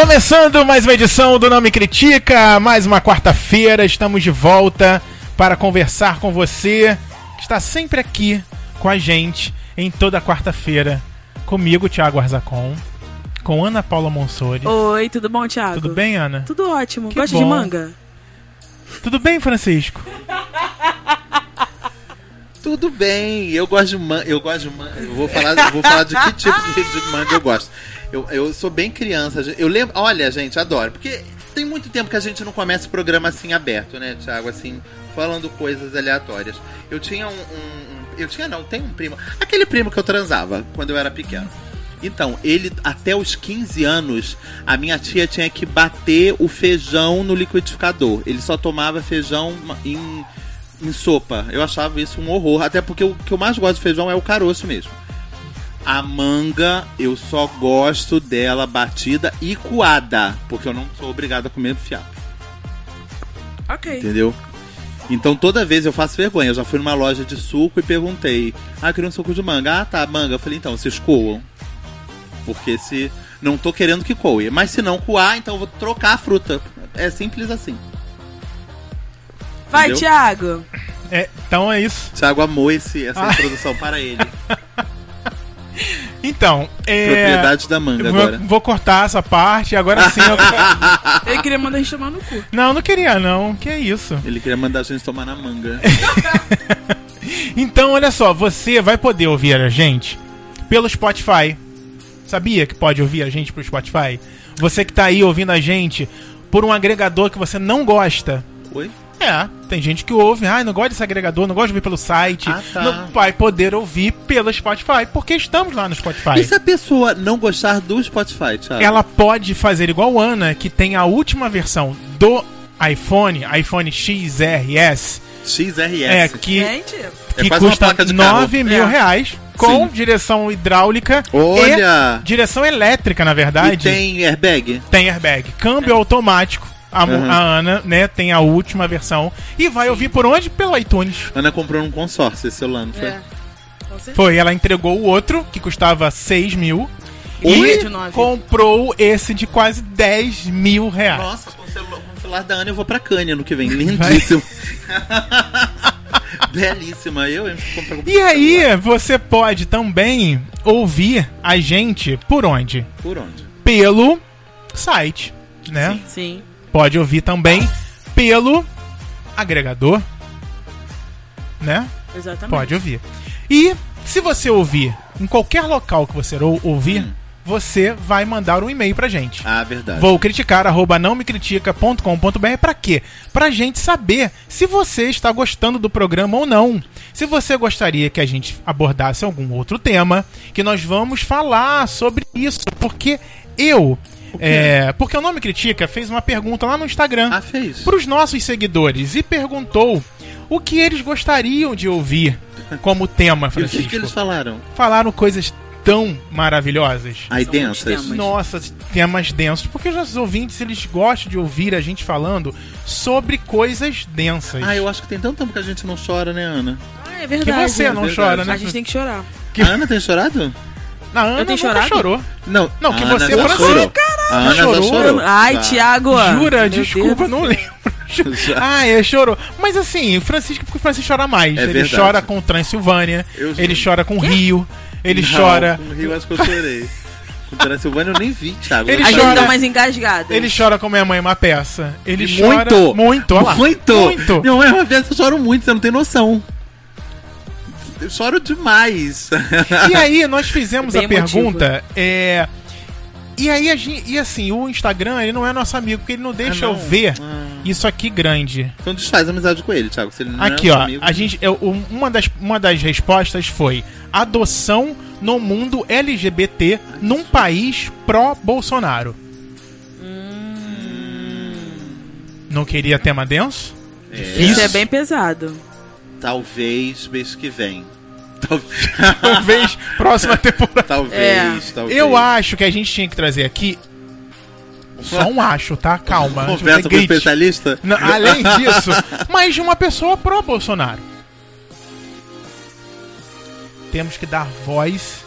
Começando mais uma edição do Não Me Critica, mais uma quarta-feira, estamos de volta para conversar com você que está sempre aqui com a gente em toda quarta-feira. Comigo, Thiago Arzacon, com Ana Paula Monsori. Oi, tudo bom, Thiago? Tudo bem, Ana? Tudo ótimo. Que Gosta bom. de manga? Tudo bem, Francisco? Tudo bem, eu gosto de manga. Eu gosto de manga. Eu vou falar, eu vou falar de que tipo de, de manga eu gosto. Eu, eu sou bem criança. Eu lembro. Olha, gente, adoro. Porque tem muito tempo que a gente não começa o programa assim aberto, né, Thiago? Assim, falando coisas aleatórias. Eu tinha um. um- eu tinha não, tem um primo. Aquele primo que eu transava quando eu era pequeno. Então, ele, até os 15 anos, a minha tia tinha que bater o feijão no liquidificador. Ele só tomava feijão em, em sopa. Eu achava isso um horror. Até porque o que eu mais gosto de feijão é o caroço mesmo. A manga, eu só gosto dela batida e coada. Porque eu não sou obrigado a comer fiado. Ok. Entendeu? Então toda vez eu faço vergonha. Eu já fui numa loja de suco e perguntei: Ah, eu queria um suco de manga. Ah, tá, manga. Eu falei: Então, vocês coam. Porque se. Não tô querendo que coe. Mas se não coar, então eu vou trocar a fruta. É simples assim. Vai, Entendeu? Thiago. É, então é isso. Thiago amou esse, essa Ah. introdução para ele. Então, é. Propriedade da manga vou, agora. vou cortar essa parte, agora sim eu. Ele queria mandar a gente tomar no cu. Não, não queria não. Que é isso? Ele queria mandar a gente tomar na manga. Então, olha só, você vai poder ouvir a gente pelo Spotify. Sabia que pode ouvir a gente pelo Spotify? Você que tá aí ouvindo a gente por um agregador que você não gosta. Oi? É, tem gente que ouve, ah, não gosta desse agregador, não gosta de ouvir pelo site. Ah, tá. Não vai poder ouvir pelo Spotify, porque estamos lá no Spotify. E se a pessoa não gostar do Spotify, Thiago? Ela pode fazer igual Ana, que tem a última versão do iPhone, iPhone XRS, XRS. é, que Gente, que uma custa placa de carro. 9 mil É. reais, com Sim. direção hidráulica Olha! e direção elétrica, na E verdade. tem airbag? Tem airbag. Câmbio automático. A, Uhum. a Ana, né, tem a última versão. E vai ouvir por onde? Pelo iTunes. Ana comprou num consórcio esse celular, não foi? é. Com certeza. Foi, ela entregou o outro, que custava 6 mil. E nove. comprou esse de quase 10 mil reais. Nossa, com o, celular, com o celular da Ana eu vou pra Cânia no que vem. Lindíssimo. Belíssima. Eu? Comprar E aí, você pode também ouvir a gente por onde? Por onde? Pelo site, né? Sim. Pode ouvir também pelo agregador, né? Exatamente. Pode ouvir. E se você ouvir em qualquer local que você ou- ouvir, Hum. você vai mandar um e-mail pra gente. Ah, verdade. Vou criticar, arroba não me critica.com.br pra quê? Pra gente saber se você está gostando do programa ou não. Se você gostaria que a gente abordasse algum outro tema, que nós vamos falar sobre isso, porque eu. É, porque o Nome Critica fez uma pergunta lá no Instagram Ah, fez. os nossos seguidores e perguntou o que eles gostariam de ouvir como tema, E o que, Francisco. que eles falaram? Falaram coisas tão maravilhosas. Ai, São densas. temas. Nossa, temas densos. Porque os nossos ouvintes, eles gostam de ouvir a gente falando sobre coisas densas. Ah, eu acho que tem tanto tempo que a gente não chora, né, Ana? Ah, é Que verdade. você não verdade. chora, né? A gente tem que chorar. Que- A Ana tem chorado? A Ana Eu tenho nunca chorado? chorou. Não. Não, que Ana você, já Francisco, chorou. A Ana já chorou? chorou. Ai, Já. Thiago. Jura? Meu Desculpa, Deus. não lembro. Ah, é, chorou. Mas assim, o Francisco, porque o Francisco chora mais. É ele verdade. chora com Transilvânia, Eu ele chora com Rio, ele Não, chora. Com o Rio, acho que eu chorei. Com o Transilvânia eu nem vi, Thiago. Ele A Eu gente chora- tá mais engasgado. Ele chora com minha mãe uma peça. Ele E chora muito! muito, olha lá. Muito! Muito. Minha mãe é uma vez eu choro muito, você não tem noção. Eu choro demais. E aí, nós fizemos Bem a pergunta. É... E aí, a gente... e assim, o Instagram, ele não é nosso amigo, porque ele não deixa Ah, eu não? ver Ah. isso aqui grande. Então desfaz amizade com ele, Thiago. Se ele não Aqui, é ó. amigo, A gente, eu- um- uma, das, uma das respostas foi adoção no mundo LGBT num país pró-Bolsonaro. Não queria tema denso? É, Isso é bem pesado. Talvez mês que vem. Tal- Talvez próxima temporada. Talvez, É. talvez. Eu acho que a gente tinha que trazer aqui. Só um acho, tá? Calma. Conversa com grite. especialista? Não, além disso, mais de uma pessoa pró-Bolsonaro. Temos que dar voz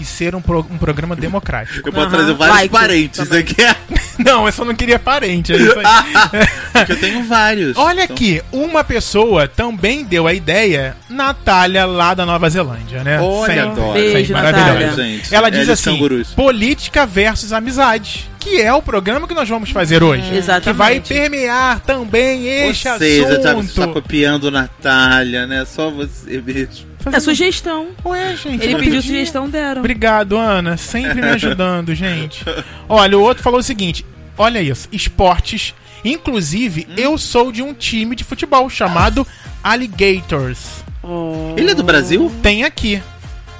e ser um, pro- um programa democrático. Eu posso Aham. trazer vários Like parentes também. aqui. Não, eu só não queria parente. é isso aí. Porque eu tenho vários. Olha Então, aqui, uma pessoa também deu a ideia, Natália, lá da Nova Zelândia, né? Olha, adoro. Beijo, maravilhosa. Ela diz Eles assim: política versus amizade, que é o programa que nós vamos fazer hoje. Exatamente. Que vai permear também Ou este seja, tá, assunto. você tá copiando Natália, né? Só você mesmo. É sugestão. Ué, gente. Ele pediu pedi. sugestão, deram. Obrigado, Ana. Sempre me ajudando, gente. Olha, o outro falou o seguinte: olha isso, esportes. Inclusive, Hum. eu sou de um time de futebol chamado Alligators. Oh. Ele é do Brasil? Tem aqui.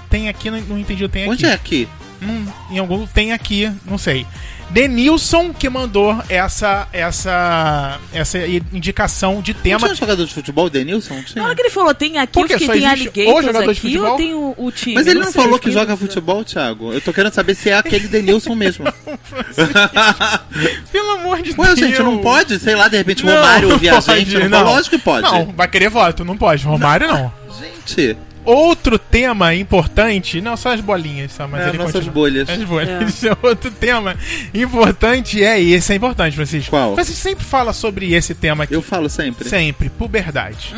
Tem aqui, não, não entendi o tem aqui. Onde é aqui? Hum, em algum tem aqui, não sei. Denilson que mandou essa essa essa indicação de Não tema. tinha um jogador de futebol, Denilson? Não hora que ele falou, tem aqui, Por quê? eu fiquei, Só tem alligators jogador de aqui futebol? ou tem o, o time? Mas ele não, sei, falou que joga futebol, Thiago. Eu tô querendo saber se é aquele Denilson mesmo. Pelo amor de Ué, Deus. gente, não pode? Sei lá, de repente, Não, Romário não ouvir a gente. Não, não. Lógico que pode. Não, vai querer voto, não pode. Romário não. Gente, Outro tema importante, não só as bolinhas, só, mas É, ele nossas continua. bolhas. As bolhas. Outro tema importante é esse, é importante, Francisco. Qual? Você sempre fala sobre esse tema aqui. eu falo sempre. Sempre, puberdade.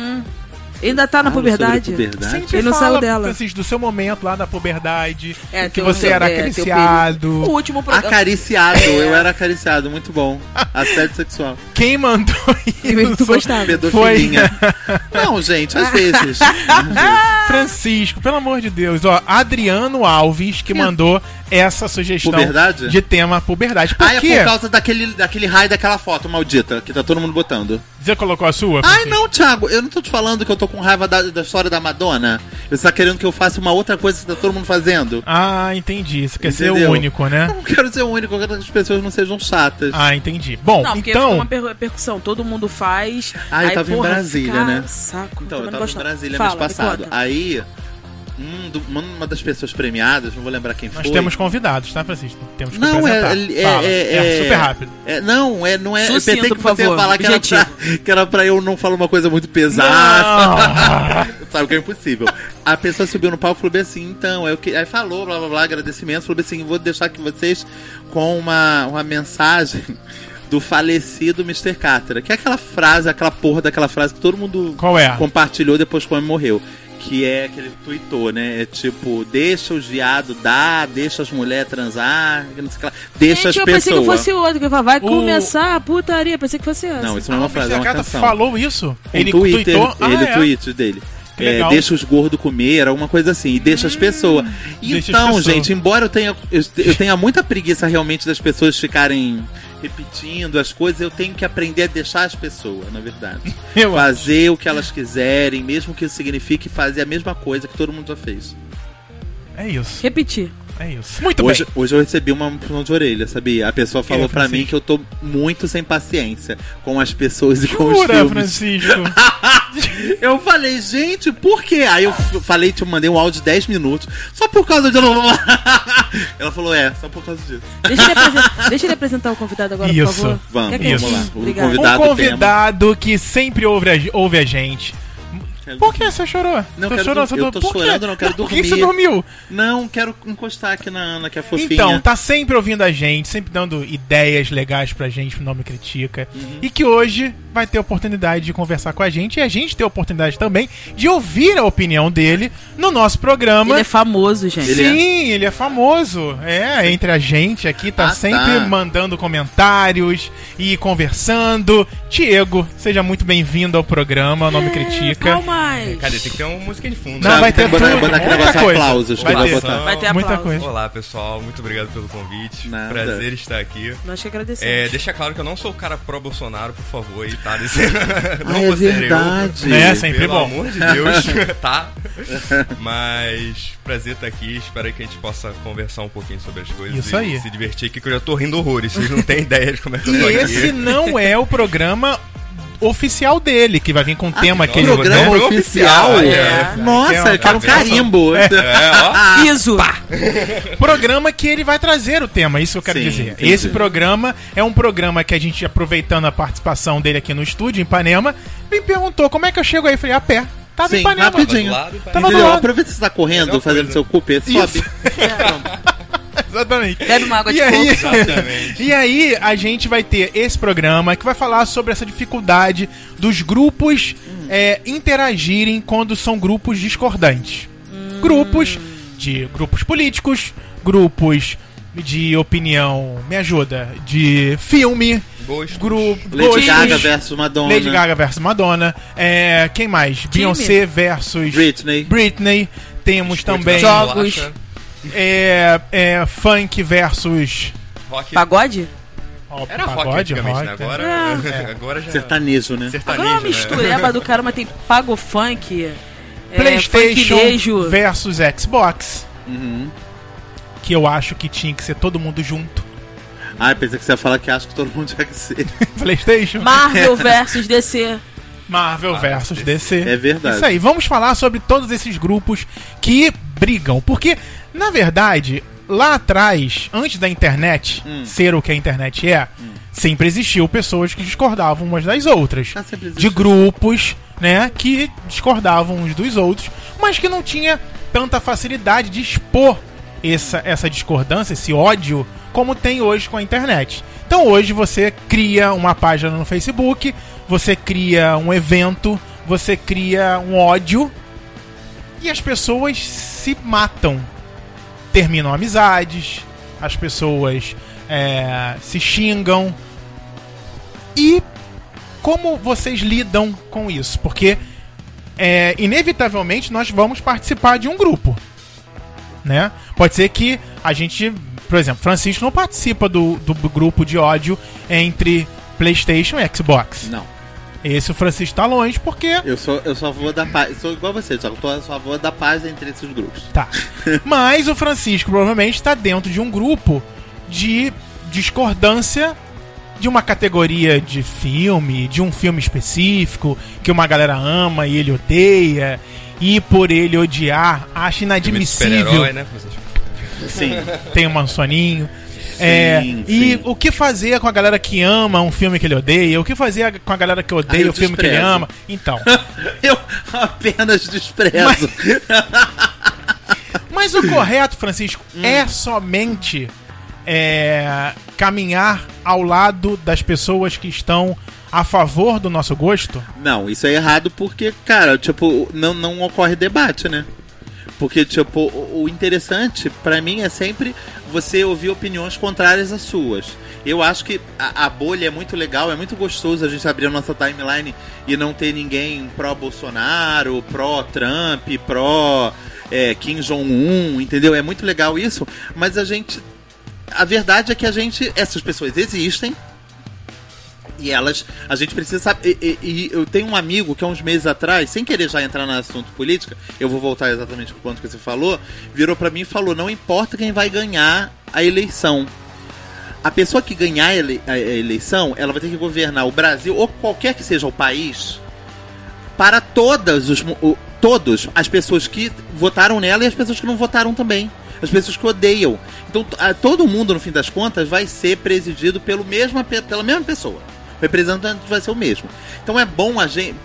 Ainda tá na sobre puberdade? puberdade. Sempre Ele não saiu dela. Francisco, do seu momento lá da puberdade, É, que você era é, acariciado. O último programa. Acariciado, eu era acariciado, muito bom. Assédio sexual. Quem mandou Que tu isso? gostava. Pedofilinha. Não, gente, às vezes. Francisco, pelo amor de Deus. Ó, Adriano Alves que mandou essa sugestão Puberdade? de tema puberdade. Por Ah, é quê? por causa daquele, daquele raio daquela foto maldita que tá todo mundo botando. Você colocou a sua? Ai, não, Thiago, eu não tô te falando que eu tô com raiva da, da história da Madonna. Você tá querendo que eu faça uma outra coisa que tá todo mundo fazendo? Ah, entendi. Você quer ser Entendeu? o único, né? Eu não quero ser o único, eu quero que as pessoas não sejam chatas. Ah, entendi. Bom, Não, então. uma per- percussão, todo mundo faz. Ah, eu aí, tava em porra, Brasília, cara, né? Saco, Então, eu não tava em não. Brasília Fala, mês passado. Aí, um do- uma, das pessoas premiadas, não vou lembrar quem Nós foi. temos convidados, tá, Francisco? Temos que Não, é, apresentar. é, Fala. é, super rápido. é- não, é, não é. eu Sucinto, pensei que por você ia favor, falar que era, pra, que era pra eu não falar uma coisa muito pesada. Sabe que é impossível. A pessoa subiu no palco e falou bem assim, então, eu que... aí falou, blá blá blá, agradecimento, falou bem assim, vou deixar aqui vocês com uma, uma mensagem do falecido Mr. Catra. Que é aquela frase, aquela porra daquela frase que todo mundo Qual é? compartilhou depois que o homem morreu. Que é que ele tweetou, né? É tipo, deixa os viados dar, deixa as mulheres transar, não sei o que lá. deixa Gente, as eu pensei que pessoas. fosse outro, que vai O- começar a putaria, pensei que fosse essa. Não, isso não é uma Ah, frase, é uma canção. falou isso? Um ele Twitter, tweetou? Ah, ele, é? tweet dele. É, deixa os gordos comer, alguma coisa assim, e deixa as pessoas. deixa as Então, pessoas. gente, embora eu tenha, eu, eu tenha muita preguiça realmente das pessoas ficarem repetindo as coisas, eu tenho que aprender a deixar as pessoas, na verdade. Eu acho. fazer o que elas quiserem, mesmo que isso signifique fazer a mesma coisa que todo mundo já fez. É isso. Repetir. É isso. Muito Hoje, bem. hoje eu recebi uma puxão de orelha, sabia? A pessoa falou pra Francisco? mim que eu tô muito sem paciência com as pessoas e com os Jura, filmes. Francisco? Eu falei, gente, por quê? Aí eu falei, te mandei um áudio de 10 minutos, só por causa de. Ela falou, é, só por causa disso. Deixa ele, apresen- deixa ele apresentar o convidado agora, Isso. por favor. Vamos, vamos lá. O Obrigada. convidado- um convidado que sempre ouve a, ouve a gente. Por que você chorou? Não, você quero chorou, eu dormiu? tô Por quê? chorando, não quero Por que você dormir. dormiu? Não, quero encostar aqui na Ana, que é fofinha. Então, tá sempre ouvindo a gente, sempre dando ideias legais pra gente no Nome Critica. Uhum. E que hoje vai ter a oportunidade de conversar com a gente e a gente ter a oportunidade também de ouvir a opinião dele no nosso programa. Ele é famoso, gente. Ele é? Sim, ele é famoso. É, entre a gente aqui, tá Ah, sempre tá. mandando comentários e conversando. Diego, seja muito bem-vindo ao programa, o Nome Critica. Calma. Cadê? Tem que ter uma música de fundo. Não, Sabe, vai ter tudo, muita negócio coisa. aplausos Vai vai ter. botar. Vai ter Muita aplauso. coisa. Olá, pessoal. Muito obrigado pelo convite. Nada. Prazer estar aqui. Nós que agradecemos. É, deixa claro que eu não sou o cara pró-Bolsonaro, por favor, aí, tá? Desse... Ah, é verdade. Né, sempre Pelo bom. amor de Deus, tá? Mas prazer estar aqui. Espero que a gente possa conversar um pouquinho sobre as coisas Isso e aí. se divertir aqui, que eu já tô rindo horrores. Vocês não têm ideia de como é que eu tô E aqui. esse não é o programa oficial dele, que vai vir com o tema que ele Ah, programa né? oficial? É. Nossa, É, eu quero um vendo? carimbo. É, ó. Iso. programa que ele vai trazer o tema, isso que eu quero Sim, dizer. entendi. Esse programa é um programa que a gente, aproveitando a participação dele aqui no estúdio, em Ipanema, me perguntou como é que eu chego aí. Eu falei, a pé. Tava Sim, em Ipanema. rapidinho. Tava do lado, Tava do lado. Aproveita que você tá correndo, fazendo coisa. seu cupê, sobe. Isso. Exatamente. Bebe uma água de E aí, coco. Exatamente. e aí, a gente vai ter esse programa que vai falar sobre essa dificuldade dos grupos é, interagirem quando são grupos discordantes. Grupos de grupos políticos, grupos de opinião, me ajuda, de filme, Gostos. grupo Lady Gaga versus Madonna. Lady Gaga versus Madonna, é, quem mais? Beyoncé versus Britney. Britney. Temos Biscoito também Jogos. É, é, funk versus Rock. Pagode? Era rock pagode, antigamente, né? rock. Agora, É. agora já... Sertanejo, né? Agora é uma Sertanejo, né? mistureba do cara, mas tem pago funk. É, PlayStation funknejo. versus Xbox, Uhum. que eu acho que tinha que ser todo mundo junto. Ah, pensei que você ia falar que acho que todo mundo tinha que ser. PlayStation, Marvel versus DC. Marvel versus DC. É verdade. Isso aí, vamos falar sobre todos esses grupos que brigam, porque na verdade, lá atrás, antes da internet Hum. ser o que a internet é, sempre existiu pessoas que discordavam umas das outras. Ah, de grupos, né, que discordavam uns dos outros, mas que não tinha tanta facilidade de expor essa, essa discordância, esse ódio, como tem hoje com a internet. Então hoje você cria uma página no Facebook, você cria um evento, você cria um ódio e as pessoas se matam. Terminam amizades, as pessoas é, se xingam. E como vocês lidam com isso? Porque é, inevitavelmente nós vamos participar de um grupo, né? Pode ser que a gente, por exemplo, Francisco não participa do, do grupo de ódio entre PlayStation e Xbox. Não. Esse o Francisco tá longe porque Eu sou, eu sou a favor da paz. Sou igual você, só que eu tô- sou a favor da paz entre esses grupos. Tá. Mas o Francisco provavelmente está dentro de um grupo de discordância de uma categoria de filme, de um filme específico, que uma galera ama e ele odeia, e por ele odiar, acha Filme de inadmissível. né? Francisco? Sim. Tem um soninho. É, Sim, e sim. o que fazer com a galera que ama um filme que ele odeia? O que fazer com a galera que odeia Ah, o filme que ele desprezo. ama? Então. eu apenas desprezo. Mas o correto, Francisco, Hum. é somente é, caminhar ao lado das pessoas que estão a favor do nosso gosto? Não, isso é errado porque, cara, tipo, não, não ocorre debate, né? Porque, tipo, o interessante pra mim é sempre você ouvir opiniões contrárias às suas. Eu acho que a, a bolha é muito legal, é muito gostoso a gente abrir a nossa timeline e não ter ninguém pró-Bolsonaro, pró-Trump, pró é, Kim Jong-un, entendeu? É muito legal isso, mas a gente. A verdade é que a gente. Essas pessoas existem, e elas, a gente precisa saber. E, e- eu tenho um amigo que há uns meses atrás, sem querer já entrar no assunto política, eu vou voltar exatamente pro ponto que você falou, virou pra mim e falou: não importa quem vai ganhar a eleição. A pessoa que ganhar a ele- a eleição, ela vai ter que governar o Brasil, ou qualquer que seja o país, para todas os, o- todos as pessoas que votaram nela e as pessoas que não votaram também. As pessoas que odeiam. Então, todo mundo, no fim das contas, vai ser presidido pelo mesma, pe- pela mesma pessoa. Representante vai ser o mesmo. Então é bom a gente.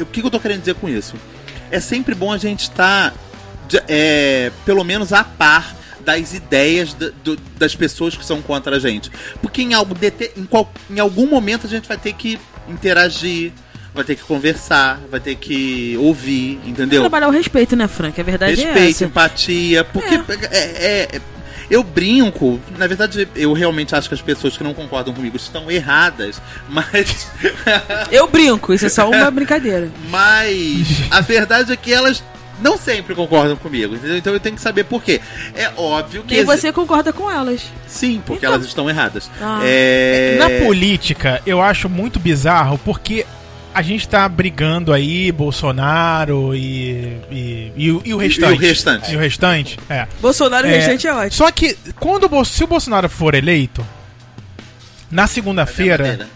O que eu tô querendo dizer com isso? É sempre bom a gente estar, de- é, pelo menos, a par das ideias da- do- das pessoas que são contra a gente. Porque em, algo, em, qual- em algum momento a gente vai ter que interagir, vai ter que conversar, vai ter que ouvir, entendeu? Trabalhar o respeito, né, Frank? A verdade é Respeito, essa. empatia, porque é- é- eu brinco, na verdade eu realmente acho que as pessoas que não concordam comigo estão erradas, mas Eu brinco, isso é só uma brincadeira. mas a verdade é que elas não sempre concordam comigo, entendeu? Então eu tenho que saber por quê. É óbvio que E exi- você concorda com elas. sim, porque Então- elas estão erradas. Ah. É... Na política, eu acho muito bizarro porque a gente tá brigando aí, Bolsonaro e. e, e o- e o restante. E o restante. E o restante, é. Bolsonaro e É, restante é ótimo. Só que, quando o se o Bolsonaro for eleito, na segunda-feira. Maneira.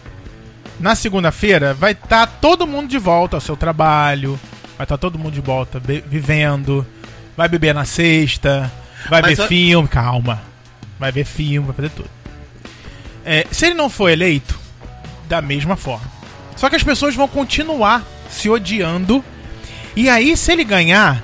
Na segunda-feira vai estar todo mundo de volta ao seu trabalho, vai estar todo mundo de volta vivendo, vai beber na sexta, vai Mas ver filme, calma. Vai ver filme, vai fazer tudo. É, se ele não for eleito, da mesma forma. Só que as pessoas vão continuar se odiando E aí, se ele ganhar,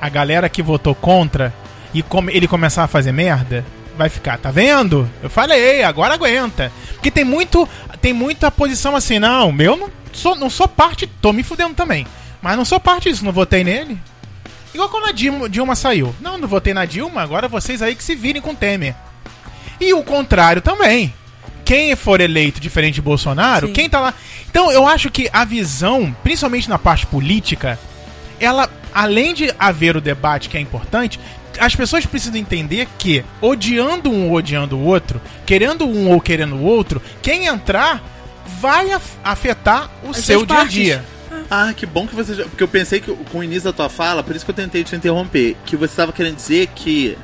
a galera que votou contra e come- ele começar a fazer merda, vai ficar, tá vendo? Eu falei, agora aguenta. Porque tem muito, tem muita posição assim, não, meu não sou, não sou parte, tô me fudendo também. Mas não sou parte disso, não votei nele. Igual quando a Dilma, Dilma saiu. Não, não votei na Dilma, agora vocês aí que se virem com Temer. E o contrário também. Quem for eleito diferente de Bolsonaro, Sim. quem tá lá. Então eu acho que a visão, principalmente na parte política, ela, além de haver o debate que é importante, as pessoas precisam entender que, odiando um ou odiando o outro, querendo um ou querendo o outro, quem entrar vai af- afetar o As seu dia a dia. Ah, que bom que você. já- Porque eu pensei que com o início da tua fala, por isso que eu tentei te interromper, que você estava querendo dizer que.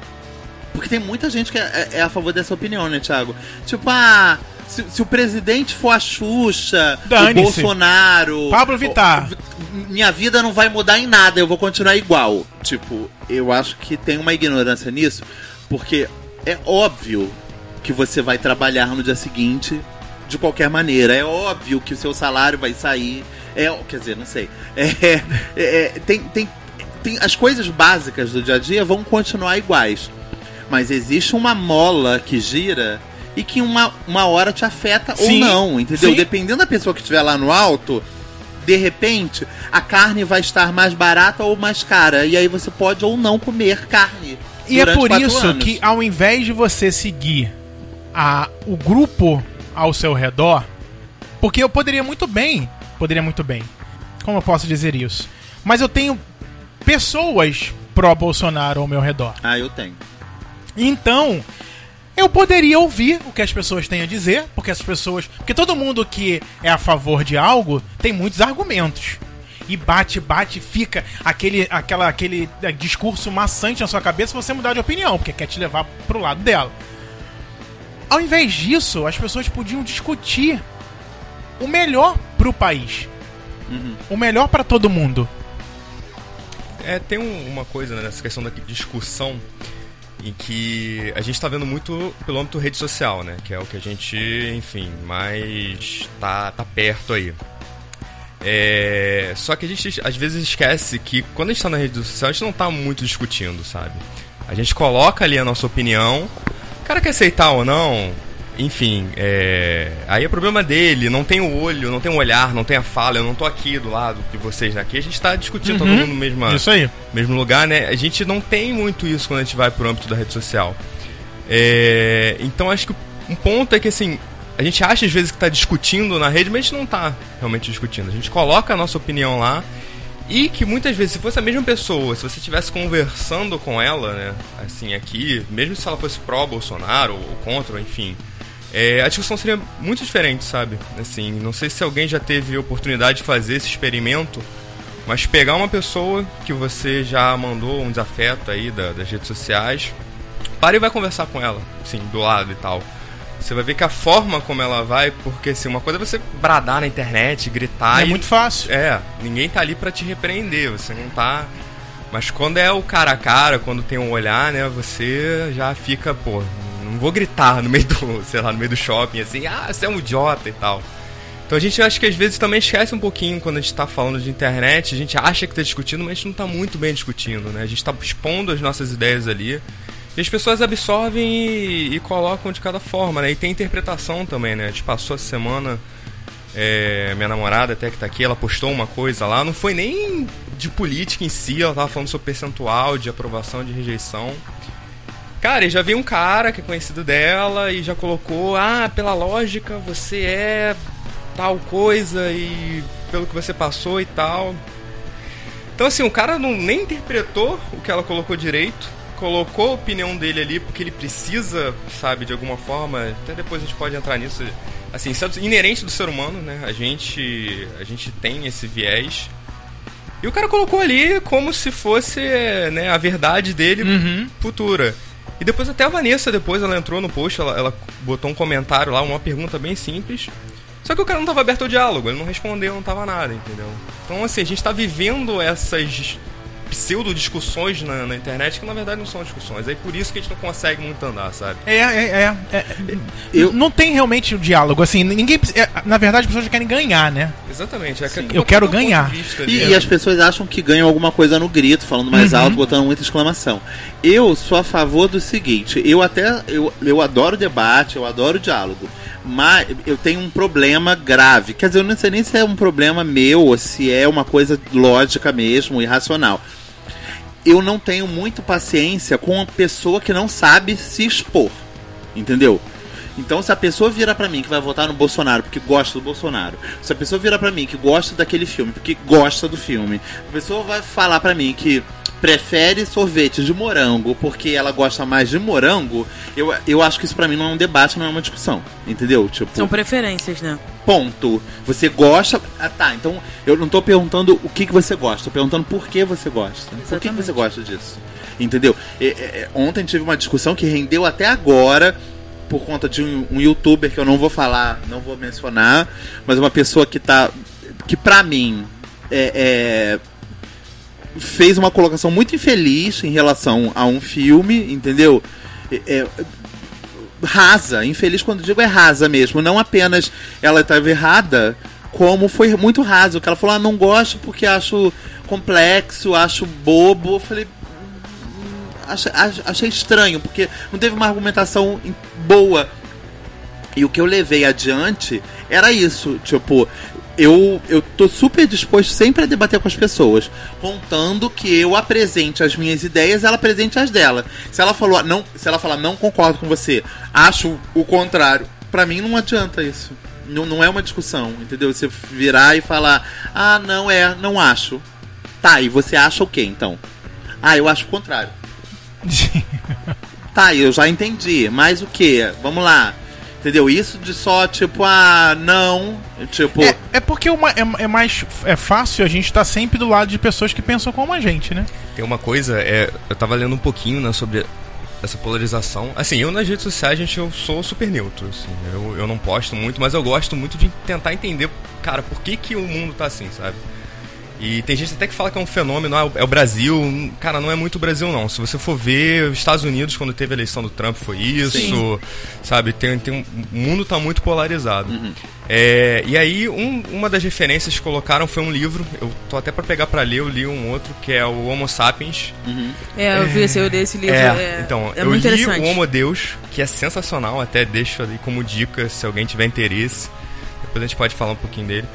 Porque tem muita gente que é, é a favor dessa opinião, né, Thiago? Tipo, ah. Se, se o presidente for a Xuxa, o. Bolsonaro. Pablo Vittar. minha vida não vai mudar em nada, eu vou continuar igual. Tipo, eu acho que tem uma ignorância nisso, porque é óbvio que você vai trabalhar no dia seguinte de qualquer maneira. É óbvio que o seu salário vai sair. É, quer dizer, não sei. É, é, é, tem, tem, tem, as coisas básicas do dia a dia vão continuar iguais. Mas existe uma mola que gira e que uma, uma hora te afeta Sim, ou não, entendeu? sim. Dependendo da pessoa que estiver lá no alto, de repente, a carne vai estar mais barata ou mais cara. E aí você pode ou não comer carne. E é por isso anos. que, ao invés de você seguir a, o grupo ao seu redor, porque eu poderia muito bem, poderia muito bem, como eu posso dizer isso? Mas eu tenho pessoas pró-Bolsonaro ao meu redor. Ah, eu tenho. Então, eu poderia ouvir o que as pessoas têm a dizer, porque as pessoas. Porque todo mundo que é a favor de algo tem muitos argumentos. E bate, bate, fica aquele, aquela, aquele é, discurso maçante na sua cabeça se você mudar de opinião, porque quer te levar pro lado dela. Ao invés disso, as pessoas podiam discutir o melhor pro país. O melhor para todo mundo. É, tem um- uma coisa né, nessa questão da discussão em que a gente está vendo muito pelo âmbito rede social, né? Que é o que a gente, enfim, mais tá, tá perto aí. É, só que a gente às vezes esquece que quando a gente tá na rede social, a gente não tá muito discutindo, sabe? A gente coloca ali a nossa opinião, o cara quer aceitar ou não, enfim, é, aí é problema dele, não tem o olho, não tem o olhar, não tem a fala, eu não tô aqui do lado de vocês, né? Aqui a gente tá discutindo todo Uhum. mundo no mesmo, mesmo lugar, né? A gente não tem muito isso quando a gente vai pro âmbito da rede social. É, então acho que um ponto é que assim, a gente acha às vezes que tá discutindo na rede, mas a gente não tá realmente discutindo. A gente coloca a nossa opinião lá e que muitas vezes, se fosse a mesma pessoa, se você estivesse conversando com ela, né, assim, aqui, mesmo se ela fosse pró-Bolsonaro ou contra, enfim, é, a discussão seria muito diferente, sabe? Assim, não sei se alguém já teve oportunidade de fazer esse experimento, mas pegar uma pessoa que você já mandou um desafeto aí da- das redes sociais, para e vai conversar com ela, assim, do lado e tal. Você vai ver que a forma como ela vai, porque assim, uma coisa é você bradar na internet, gritar é e muito fácil. é, ninguém tá ali pra te repreender, você não tá. Mas quando é o cara a cara, quando tem um olhar, né, você já fica, pô, não vou gritar no meio do, sei lá, no meio do shopping, assim, ah, você é um idiota e tal. Então a gente acho que às vezes também esquece um pouquinho quando a gente tá falando de internet, a gente acha que tá discutindo, mas a gente não tá muito bem discutindo, né? A gente tá expondo as nossas ideias ali. E as pessoas absorvem e, e colocam de cada forma, né? E tem interpretação também, né? A gente passou essa semana é, minha namorada até que tá aqui, ela postou uma coisa lá, não foi nem de política em si, ela tava falando sobre percentual de aprovação, de rejeição. Cara, já veio um cara que é conhecido dela e já colocou, ah, pela lógica você é tal coisa e pelo que você passou e tal. Então assim, o cara não nem interpretou o que ela colocou direito, colocou a opinião dele ali porque ele precisa, sabe, de alguma forma, até depois a gente pode entrar nisso, assim, isso é inerente do ser humano, né? A gente a gente tem esse viés. E o cara colocou ali como se fosse, né, a verdade dele Uhum. futura. E depois até a Vanessa, depois ela entrou no post, ela, ela botou um comentário lá, uma pergunta bem simples. Só que o cara não tava aberto ao diálogo, ele não respondeu, não tava nada, entendeu? Então assim, a gente tá vivendo essas pseudo-discussões na, na internet que na verdade não são discussões. Aí por isso que a gente não consegue muito andar, sabe? É, é, é. é. Eu- Não tem realmente o diálogo, assim, ninguém. é, na verdade, as pessoas querem ganhar, né? Exatamente. É que- Eu quero ponto de ganhar. vista E, e é- as pessoas acham que ganham alguma coisa no grito, falando mais alto, botando muita exclamação. Eu sou a favor do seguinte, eu até eu, eu adoro debate, eu adoro diálogo, mas eu tenho um problema grave. Quer dizer, eu não sei nem se é um problema meu ou se é uma coisa lógica mesmo, irracional. Eu não tenho muito paciência com uma pessoa que não sabe se expor. Entendeu? Então, se a pessoa vira pra mim que vai votar no Bolsonaro porque gosta do Bolsonaro, se a pessoa vira pra mim que gosta daquele filme porque gosta do filme, a pessoa vai falar pra mim que prefere sorvete de morango porque ela gosta mais de morango, eu, eu acho que isso pra mim não é um debate, não é uma discussão. Entendeu? Tipo, São preferências, né? ponto. Você gosta. Ah, tá. Então eu não tô perguntando o que, que você gosta, tô perguntando por que você gosta. Por que, que Exatamente. você gosta disso? Entendeu? É, é, é, ontem tive uma discussão que rendeu até agora. Por conta de um, um youtuber que eu não vou falar, não vou mencionar, mas uma pessoa que tá. que pra mim é- é, fez uma colocação muito infeliz em relação a um filme, entendeu? É- é, rasa, infeliz quando digo é rasa mesmo, não apenas ela estava errada, como foi muito raso, que ela falou, ah, não gosto porque acho complexo, acho bobo, eu falei, "Hum, achei, ach- achei estranho, porque não teve uma argumentação boa. E o que eu levei adiante era isso, tipo, eu, eu tô super disposto sempre a debater com as pessoas, contando que eu apresente as minhas ideias, ela apresente as dela. Se ela falou, não, se ela falar não concordo com você, acho o contrário, pra mim não adianta isso. Não, não é uma discussão, entendeu? Você virar e falar, ah, não é, não acho. Tá, e você acha o quê então? Ah, eu acho o contrário. Tá, eu já entendi. Mas o que? Vamos lá. Entendeu? Isso de só, tipo, ah, não. Tipo. É, é porque uma, é, é mais é fácil a gente estar sempre do lado de pessoas que pensam como a gente, né? Tem uma coisa, é, eu tava lendo um pouquinho né, sobre essa polarização. Assim, eu nas redes sociais, gente, eu sou super neutro. Assim, eu, eu não posto muito, mas eu gosto muito de tentar entender, cara, por que, que o mundo tá assim, sabe? E tem gente até que fala que é um fenômeno, ah, é o Brasil. Cara, não é muito o Brasil, não. Se você for ver, os Estados Unidos, quando teve a eleição do Trump, foi isso. Sim. Sabe? Tem, tem o mundo tá muito polarizado. É, e aí, um- uma das referências que colocaram foi um livro. Eu tô até pra pegar pra ler, eu li um outro, que é o Homo Sapiens. É, eu vi esse, eu dei esse livro. É, então, é eu li o Homo Deus, que é sensacional, até deixo ali como dica se alguém tiver interesse. Depois a gente pode falar um pouquinho dele.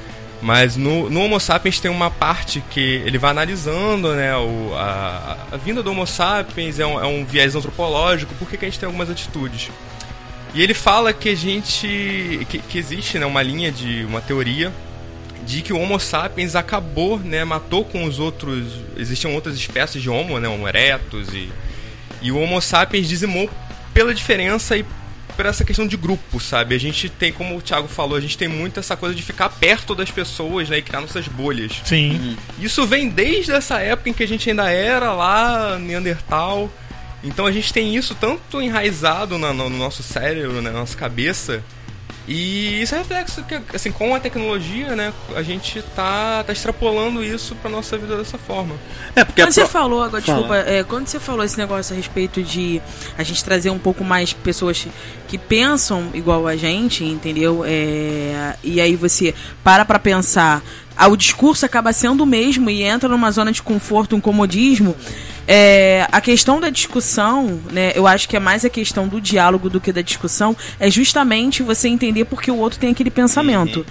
Mas no, no Homo Sapiens tem uma parte que ele vai analisando né, o, a, a vinda do Homo Sapiens, é um, é um viés antropológico, por que, que a gente tem algumas atitudes. E ele fala que a gente. que, que existe né, uma linha de. uma teoria de que o Homo sapiens acabou, né, matou com os outros, existiam outras espécies de Homo, né, Homo erectus e e o Homo sapiens dizimou pela diferença e por essa questão de grupo, sabe? A gente tem, como o Thiago falou, a gente tem muito essa coisa de ficar perto das pessoas, né, e criar nossas bolhas. Sim. Isso vem desde essa época em que a gente ainda era lá Neandertal. Então a gente tem isso tanto enraizado na- no, no nosso cérebro, né, na nossa cabeça. E isso é reflexo que, assim, com a tecnologia, né, a gente tá, tá extrapolando isso pra nossa vida dessa forma. É, porque Quando a você falou agora, Fala. desculpa, é, quando você falou esse negócio a respeito de a gente trazer um pouco mais pessoas que pensam igual a gente, entendeu? É, e aí você para pra pensar, ah, o discurso acaba sendo o mesmo e entra numa zona de conforto, um comodismo. É, a questão da discussão, né? Eu acho que é mais a questão do diálogo do que da discussão, é justamente você entender porque o outro tem aquele pensamento.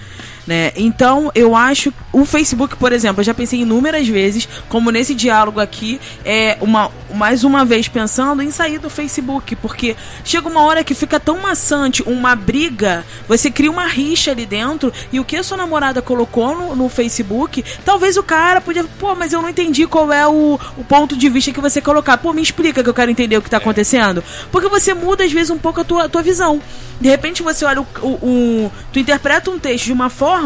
Né? Então, eu acho o Facebook, por exemplo, eu já pensei inúmeras vezes, como nesse diálogo aqui, é uma mais uma vez pensando em sair do Facebook, porque chega uma hora que fica tão maçante, uma briga, você cria uma rixa ali dentro, e o que a sua namorada colocou no, no Facebook, talvez o cara podia, pô, mas eu não entendi qual é o, o ponto de vista que você colocar. Pô, me explica que eu quero entender o que tá acontecendo. Porque você muda às vezes um pouco a tua, a tua visão. De repente você olha o, o, o- tu interpreta um texto de uma forma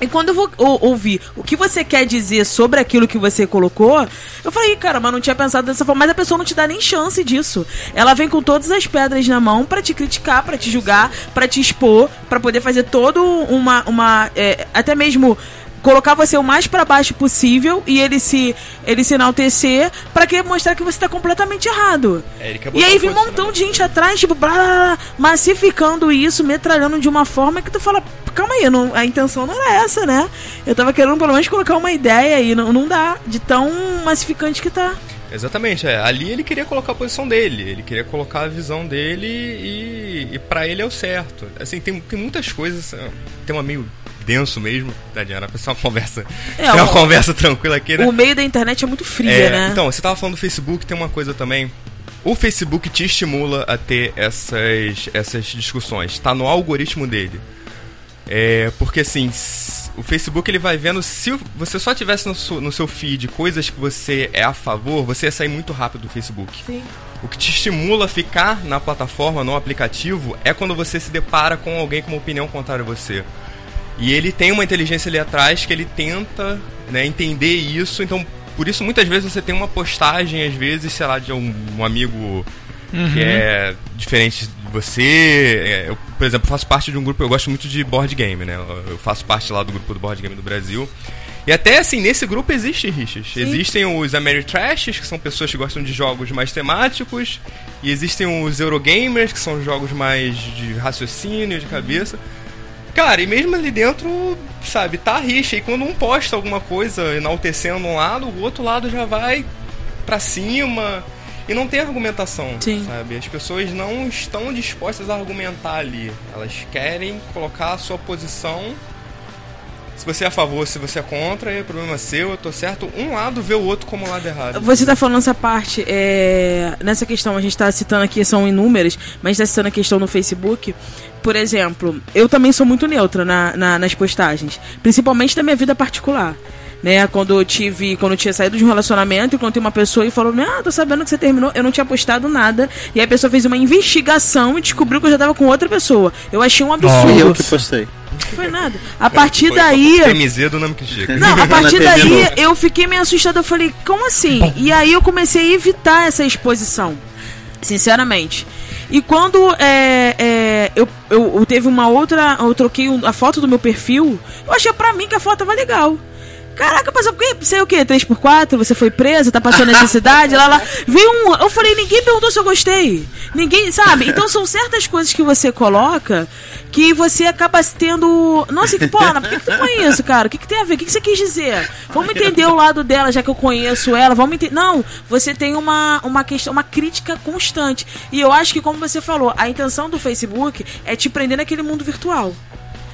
e quando eu vou ou- ouvir o que você quer dizer sobre aquilo que você colocou, eu falei, cara, mas não tinha pensado dessa forma. Mas a pessoa não te dá nem chance disso. Ela vem com todas as pedras na mão pra te criticar, pra te julgar, pra te expor, pra poder fazer todo uma. uma é, até mesmo colocar você o mais pra baixo possível e ele se ele se enaltecer pra que mostrar que você tá completamente errado. É, E aí vem um montão de gente atrás, tipo, blá, blá, blá, massificando isso, metralhando de uma forma que tu fala, calma aí, não- a intenção não era essa, né? Eu tava querendo pelo menos colocar uma ideia aí, não, não dá, de tão massificante que tá. Exatamente, é. Ali ele queria colocar a posição dele, ele queria colocar a visão dele e, e para ele é o certo. Assim, tem, tem muitas coisas, é, tema meio denso mesmo, tá, Diana? Pra ser uma conversa, É, uma o- conversa tranquila aqui, né? O meio da internet é muito fria, É, né? Então, você tava falando do Facebook, tem uma coisa também. O Facebook te estimula a ter essas, essas discussões. Tá no algoritmo dele. É, porque assim, o Facebook ele vai vendo se você só tivesse no, su- no seu feed coisas que você é a favor, você ia sair muito rápido do Facebook. Sim. O que te estimula a ficar na plataforma, no aplicativo, é quando você se depara com alguém com uma opinião contrária a você. E ele tem uma inteligência ali atrás que ele tenta né, entender isso. Então, por isso, muitas vezes você tem uma postagem, às vezes, sei lá, de um, um amigo que é diferente de você. É, eu, por exemplo, faço parte de um grupo, eu gosto muito de board game, né? Eu- faço parte lá do grupo do board game do Brasil. E até assim, nesse grupo existe rixas. Existem os Ameritrashes, que são pessoas que gostam de jogos mais temáticos. E existem os Eurogamers, que são jogos mais de raciocínio, de cabeça. Cara, e mesmo ali dentro, sabe, tá rixa. E quando um posta alguma coisa enaltecendo um lado, o outro lado já vai pra cima. E não tem argumentação, Sim. sabe? As pessoas não estão dispostas a argumentar ali. Elas querem colocar a sua posição. Se você é a favor, se você é contra, é problema seu, eu tô certo. Um lado vê o outro como lado errado. Você tá falando essa parte, é, nessa questão, a gente tá citando aqui, são inúmeras, mas tá citando a questão no Facebook. Por exemplo, eu também sou muito neutra na, na- nas postagens, principalmente da minha vida particular. Né, quando eu tive, quando eu tinha saído de um relacionamento, encontrei uma pessoa e falou: Ah, tô sabendo que você terminou. Eu não tinha postado nada. E aí a pessoa fez uma investigação e descobriu que eu já tava com outra pessoa. Eu achei um absurdo. Fui eu que postei. Foi nada. A partir Foi daí. TMZ do nome que chega. Não, a partir TV daí eu fiquei meio assustada. Eu falei, como assim? E aí eu comecei a evitar essa exposição. Sinceramente. E quando é, é, eu, eu, eu teve uma outra. Eu troquei a foto do meu perfil, eu achei pra mim que a foto tava legal. Caraca, mas o quê? Sei o quê? 3x4? Você foi presa? Tá passando necessidade? lá, lá. Veio um. Eu falei, ninguém perguntou se eu gostei. Ninguém, sabe? Então são certas coisas que você coloca que você acaba tendo. Nossa, que porra, por que, que tu põe isso, cara? O que, que tem a ver? O que, que você quis dizer? Vamos entender o lado dela, já que eu conheço ela. Vamos entender. Não, você tem uma, uma questão, uma crítica constante. E eu acho que, como você falou, a intenção do Facebook é te prender naquele mundo virtual.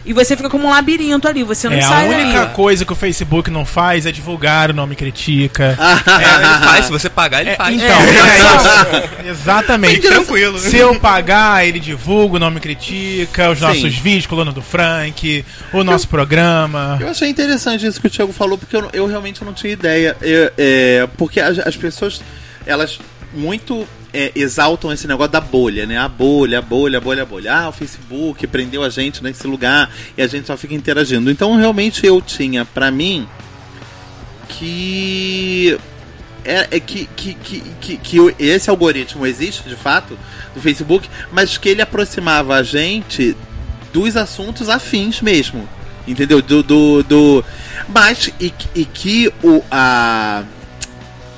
E você fica como um labirinto ali, você não É, a sai única dali. coisa que o Facebook não faz é divulgar o nome critica. É, ele faz, se você pagar, ele É, faz. então, É. é, exatamente. Bem tranquilo. Se eu pagar, ele divulga o nome critica, os Sim. nossos vídeos, coluna do Frank, o nosso programa. Eu achei interessante isso que o Thiago falou, porque eu, eu realmente não tinha ideia. É, é, porque as, as pessoas, elas muito é, exaltam esse negócio da bolha, né? A bolha, a bolha, a bolha, a bolha. Ah, o Facebook prendeu a gente nesse lugar e a gente só fica interagindo. Então, realmente, eu tinha pra mim que. É, é que, que, que, que, esse algoritmo existe de fato do Facebook, mas que ele aproximava a gente dos assuntos afins mesmo. Entendeu? Do. do, do mas e, e que o. A,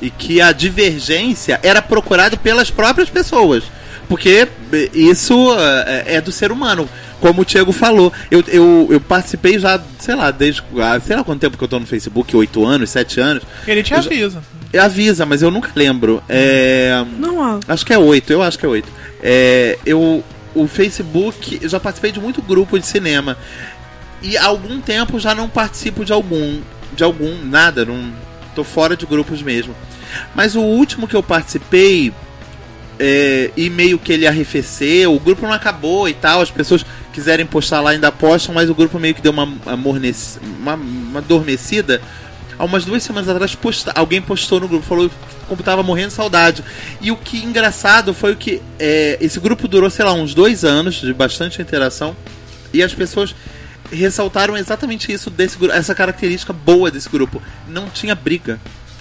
e que a divergência era procurada pelas próprias pessoas. Porque eh, isso eh, é do ser humano. Como o Diego falou, eu, eu, eu participei já, sei lá, desde. ah, Sei lá quanto tempo que eu tô no Facebook, 8 anos, 7 anos. Ele te Eu já- avisa. Avisa, mas eu nunca lembro. É. Normal. Acho que é oito, eu acho que é oito. É, eu, o Facebook, eu já participei de muito grupo de cinema. E há algum tempo já não participo de algum. De algum, nada, não. Tô fora de grupos mesmo. Mas o último que eu participei. é, e meio que ele arrefeceu, o grupo não acabou e tal, as pessoas quiserem postar lá ainda postam, mas o grupo meio que deu uma, uma, uma adormecida. Há umas duas semanas atrás, posta- alguém postou no grupo, falou como tava morrendo de saudade. E o que engraçado foi o que é, esse grupo durou, sei lá, uns dois anos de bastante interação. E as pessoas ressaltaram exatamente isso desse grupo, essa característica boa desse grupo. Não tinha briga.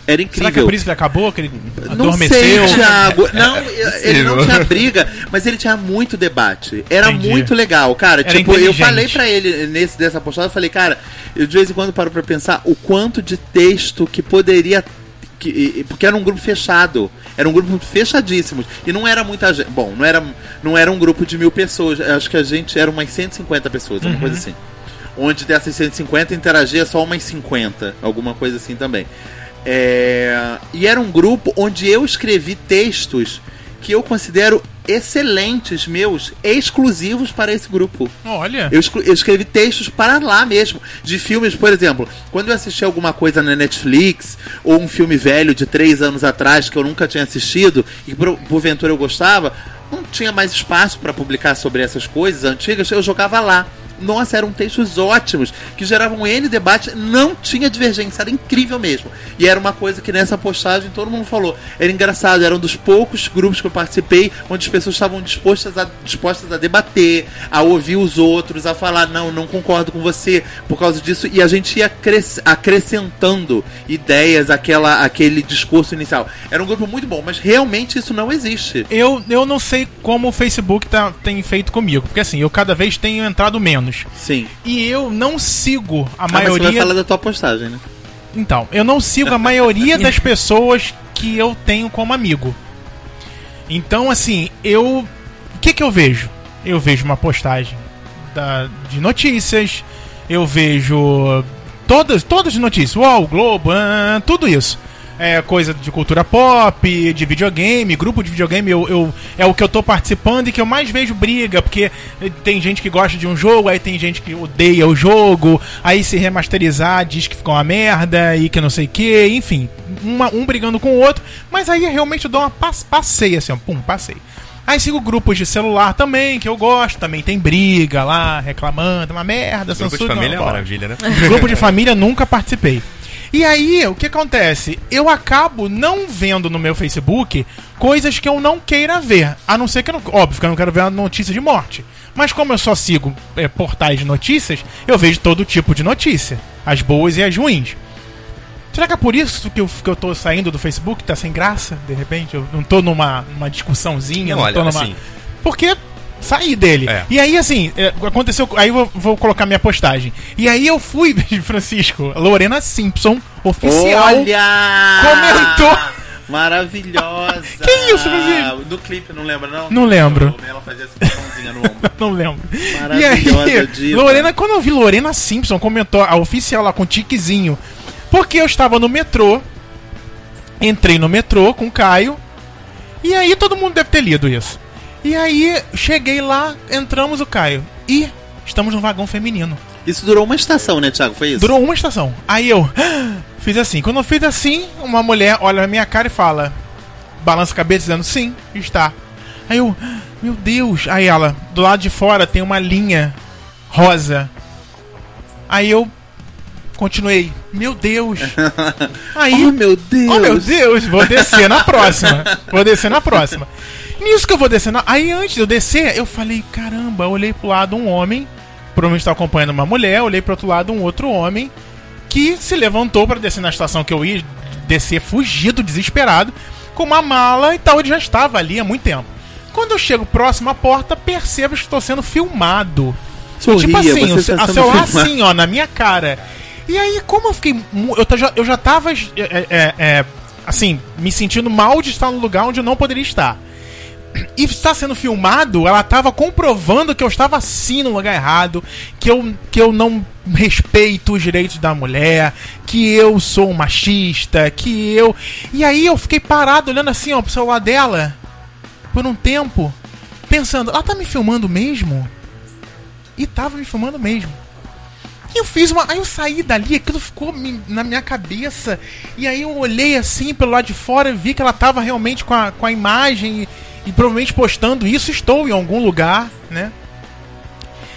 Era incrível. Será que é por isso que ele acabou? Que ele Não adormeceu? sei, Thiago. Não, ele não tinha briga, mas ele tinha muito debate. Era Entendi. muito legal, cara. Era tipo, eu falei pra ele nesse dessa postagem, eu falei, cara, eu de vez em quando paro pra pensar o quanto de texto que poderia que- porque era um grupo fechado. Era um grupo fechadíssimo. E não era muita gente. Bom, não era, não era um grupo de mil pessoas. Acho que a gente era umas 150 pessoas, uma coisa assim. Onde dessas 150 interagia só umas 50. Alguma coisa assim também. É, E era um grupo onde eu escrevi textos que eu considero excelentes meus, exclusivos para esse grupo. Olha. Eu, eu escrevi textos para lá mesmo. De filmes, por exemplo, quando eu assisti alguma coisa na Netflix, ou um filme velho de três anos atrás que eu nunca tinha assistido, e por, porventura eu gostava, não tinha mais espaço para publicar sobre essas coisas antigas, eu jogava lá. Nossa, eram textos ótimos, que geravam N debate, não tinha divergência, era incrível mesmo. E era uma coisa que nessa postagem todo mundo falou. Era engraçado, era um dos poucos grupos que eu participei onde as pessoas estavam dispostas a, dispostas a debater, a ouvir os outros, a falar, não, não concordo com você por causa disso. E a gente ia acres- acrescentando ideias àquela, àquele discurso inicial. Era um grupo muito bom, mas realmente isso não existe. Eu, eu não sei como o Facebook tá, tem feito comigo. Porque assim, eu cada vez tenho entrado menos. Sim. E eu não sigo a Ah, mas você vai maioria. da tua postagem, né? Então, eu não sigo a maioria das pessoas que eu tenho como amigo. Então, assim, eu. O que que eu vejo? Eu vejo uma postagem da, de notícias, eu vejo todas, todas as notícias, UOL, Globo, ah, tudo isso. É coisa de cultura pop, de videogame, grupo de videogame eu, eu- é o que eu tô participando e que eu mais vejo briga, porque tem gente que gosta de um jogo, aí tem gente que odeia o jogo, aí se remasterizar diz que ficou uma merda e que não sei o que, enfim, uma- um brigando com o outro, mas aí eu realmente dou uma pas- passei assim, ó, pum, passei. Aí sigo grupos de celular também, que eu gosto, também tem briga lá, reclamando, uma merda, Grupo de Samsung, família é não, bom. maravilha, né? Grupo de família nunca participei. E aí, o que acontece? Eu acabo não vendo no meu Facebook coisas que eu não queira ver. A não ser que eu não. Óbvio que eu não quero ver uma notícia de morte. Mas como eu só sigo é, portais de notícias, eu vejo todo tipo de notícia. As boas e as ruins. Será que é por isso que eu, que eu tô saindo do Facebook? Tá sem graça, de repente? Eu não tô numa, numa discussãozinha, Não, não, tô olha, numa. assim- Porque saí dele. É. E aí, assim, é, aconteceu. Aí eu vou, vou colocar minha postagem. E aí eu fui, Francisco, Lorena Simpson, oficial. Olha! comentou. Maravilhosa! Que isso, Francisco? No clipe, não lembra, não? Não lembro. Ela fazia essa mãozinha no ombro. Não lembro. E Maravilhosa, aí, diva. Lorena, quando eu vi Lorena Simpson, comentou a oficial lá com o tiquezinho. Porque eu estava no metrô. Entrei no metrô com o Caio. E aí todo mundo deve ter lido isso. E aí cheguei lá, entramos o Caio. E estamos no vagão feminino. Isso durou uma estação, né, Thiago? Foi isso? Durou uma estação. Aí eu fiz assim. Quando eu fiz assim, uma mulher olha na minha cara e fala: balança a cabeça dizendo sim, está. Aí eu, meu Deus. Aí ela, do lado de fora tem uma linha rosa. Aí eu continuei, meu Deus. Aí, Oh, meu Deus! oh meu Deus, vou descer na próxima. Vou descer na próxima. Nisso que eu vou descer na... Aí antes de eu descer, eu falei, caramba, eu olhei pro lado um homem, provavelmente estava acompanhando uma mulher, olhei pro outro lado um outro homem que se levantou para descer na estação que eu ia descer fugido, desesperado, com uma mala e tal, ele já estava ali há muito tempo. Quando eu chego próximo à porta, percebo que estou sendo filmado. Sorria, tipo assim, o, celular assim, ó, na minha cara. E aí, como eu fiquei. Eu, já, eu já tava. é, é, é, assim, me sentindo mal de estar no lugar onde eu não poderia estar. E está sendo filmado, ela estava comprovando que eu estava assim no lugar errado, que eu, que eu não respeito os direitos da mulher, que eu sou um machista, que eu. E aí eu fiquei parado olhando assim, ó, pro celular dela, por um tempo, pensando, ela tá me filmando mesmo? E tava me filmando mesmo. E eu fiz uma. Aí eu saí dali, aquilo ficou na minha cabeça. E aí eu olhei assim pelo lado de fora e vi que ela tava realmente com a, com a imagem e, e provavelmente postando isso. Estou em algum lugar, né?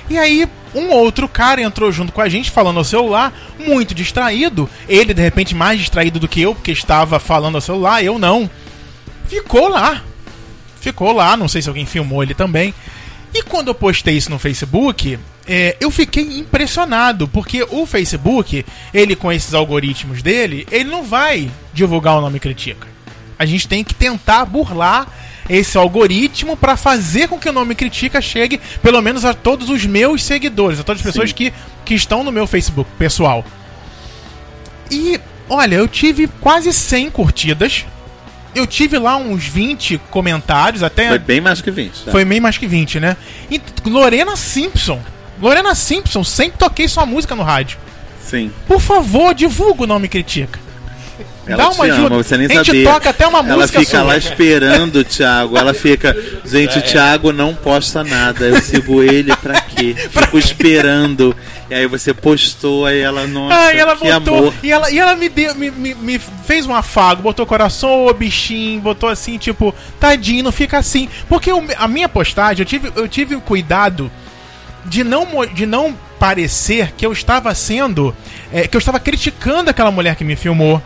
E aí, um outro cara entrou junto com a gente, falando ao celular, muito distraído. Ele, de repente, mais distraído do que eu, porque estava falando ao celular, eu não. Ficou lá. Ficou lá, não sei se alguém filmou ele também. E quando eu postei isso no Facebook, é, eu fiquei impressionado, porque o Facebook, ele com esses algoritmos dele, ele não vai divulgar o nome Critica. A gente tem que tentar burlar esse algoritmo para fazer com que o nome Critica chegue, pelo menos, a todos os meus seguidores, a todas as pessoas que, que estão no meu Facebook pessoal. E, olha, eu tive quase 100 curtidas. Eu tive lá uns 20 comentários, até. Foi bem mais que 20. tá? Foi bem mais que 20, né? E Lorena Simpson. Lorena Simpson, sempre toquei sua música no rádio. Sim. Por favor, divulga o nome Critica. Ela Dá uma te ama, ajuda. você nem A gente sabia. toca até uma Ela música fica sua. lá esperando o Thiago. Ela fica, gente, o Thiago não posta nada. Eu sigo ele pra quê? Fico esperando. E aí você postou, aí ela, nossa, Ah, e ela que botou. amor. E ela, e ela me, deu, me, me, me fez um afago, botou coração, ô bichinho, botou assim, tipo, tadinho, não fica assim. Porque o- a minha postagem, eu tive, eu tive o cuidado de não, de não parecer que eu estava sendo. é, que eu estava criticando aquela mulher que me filmou.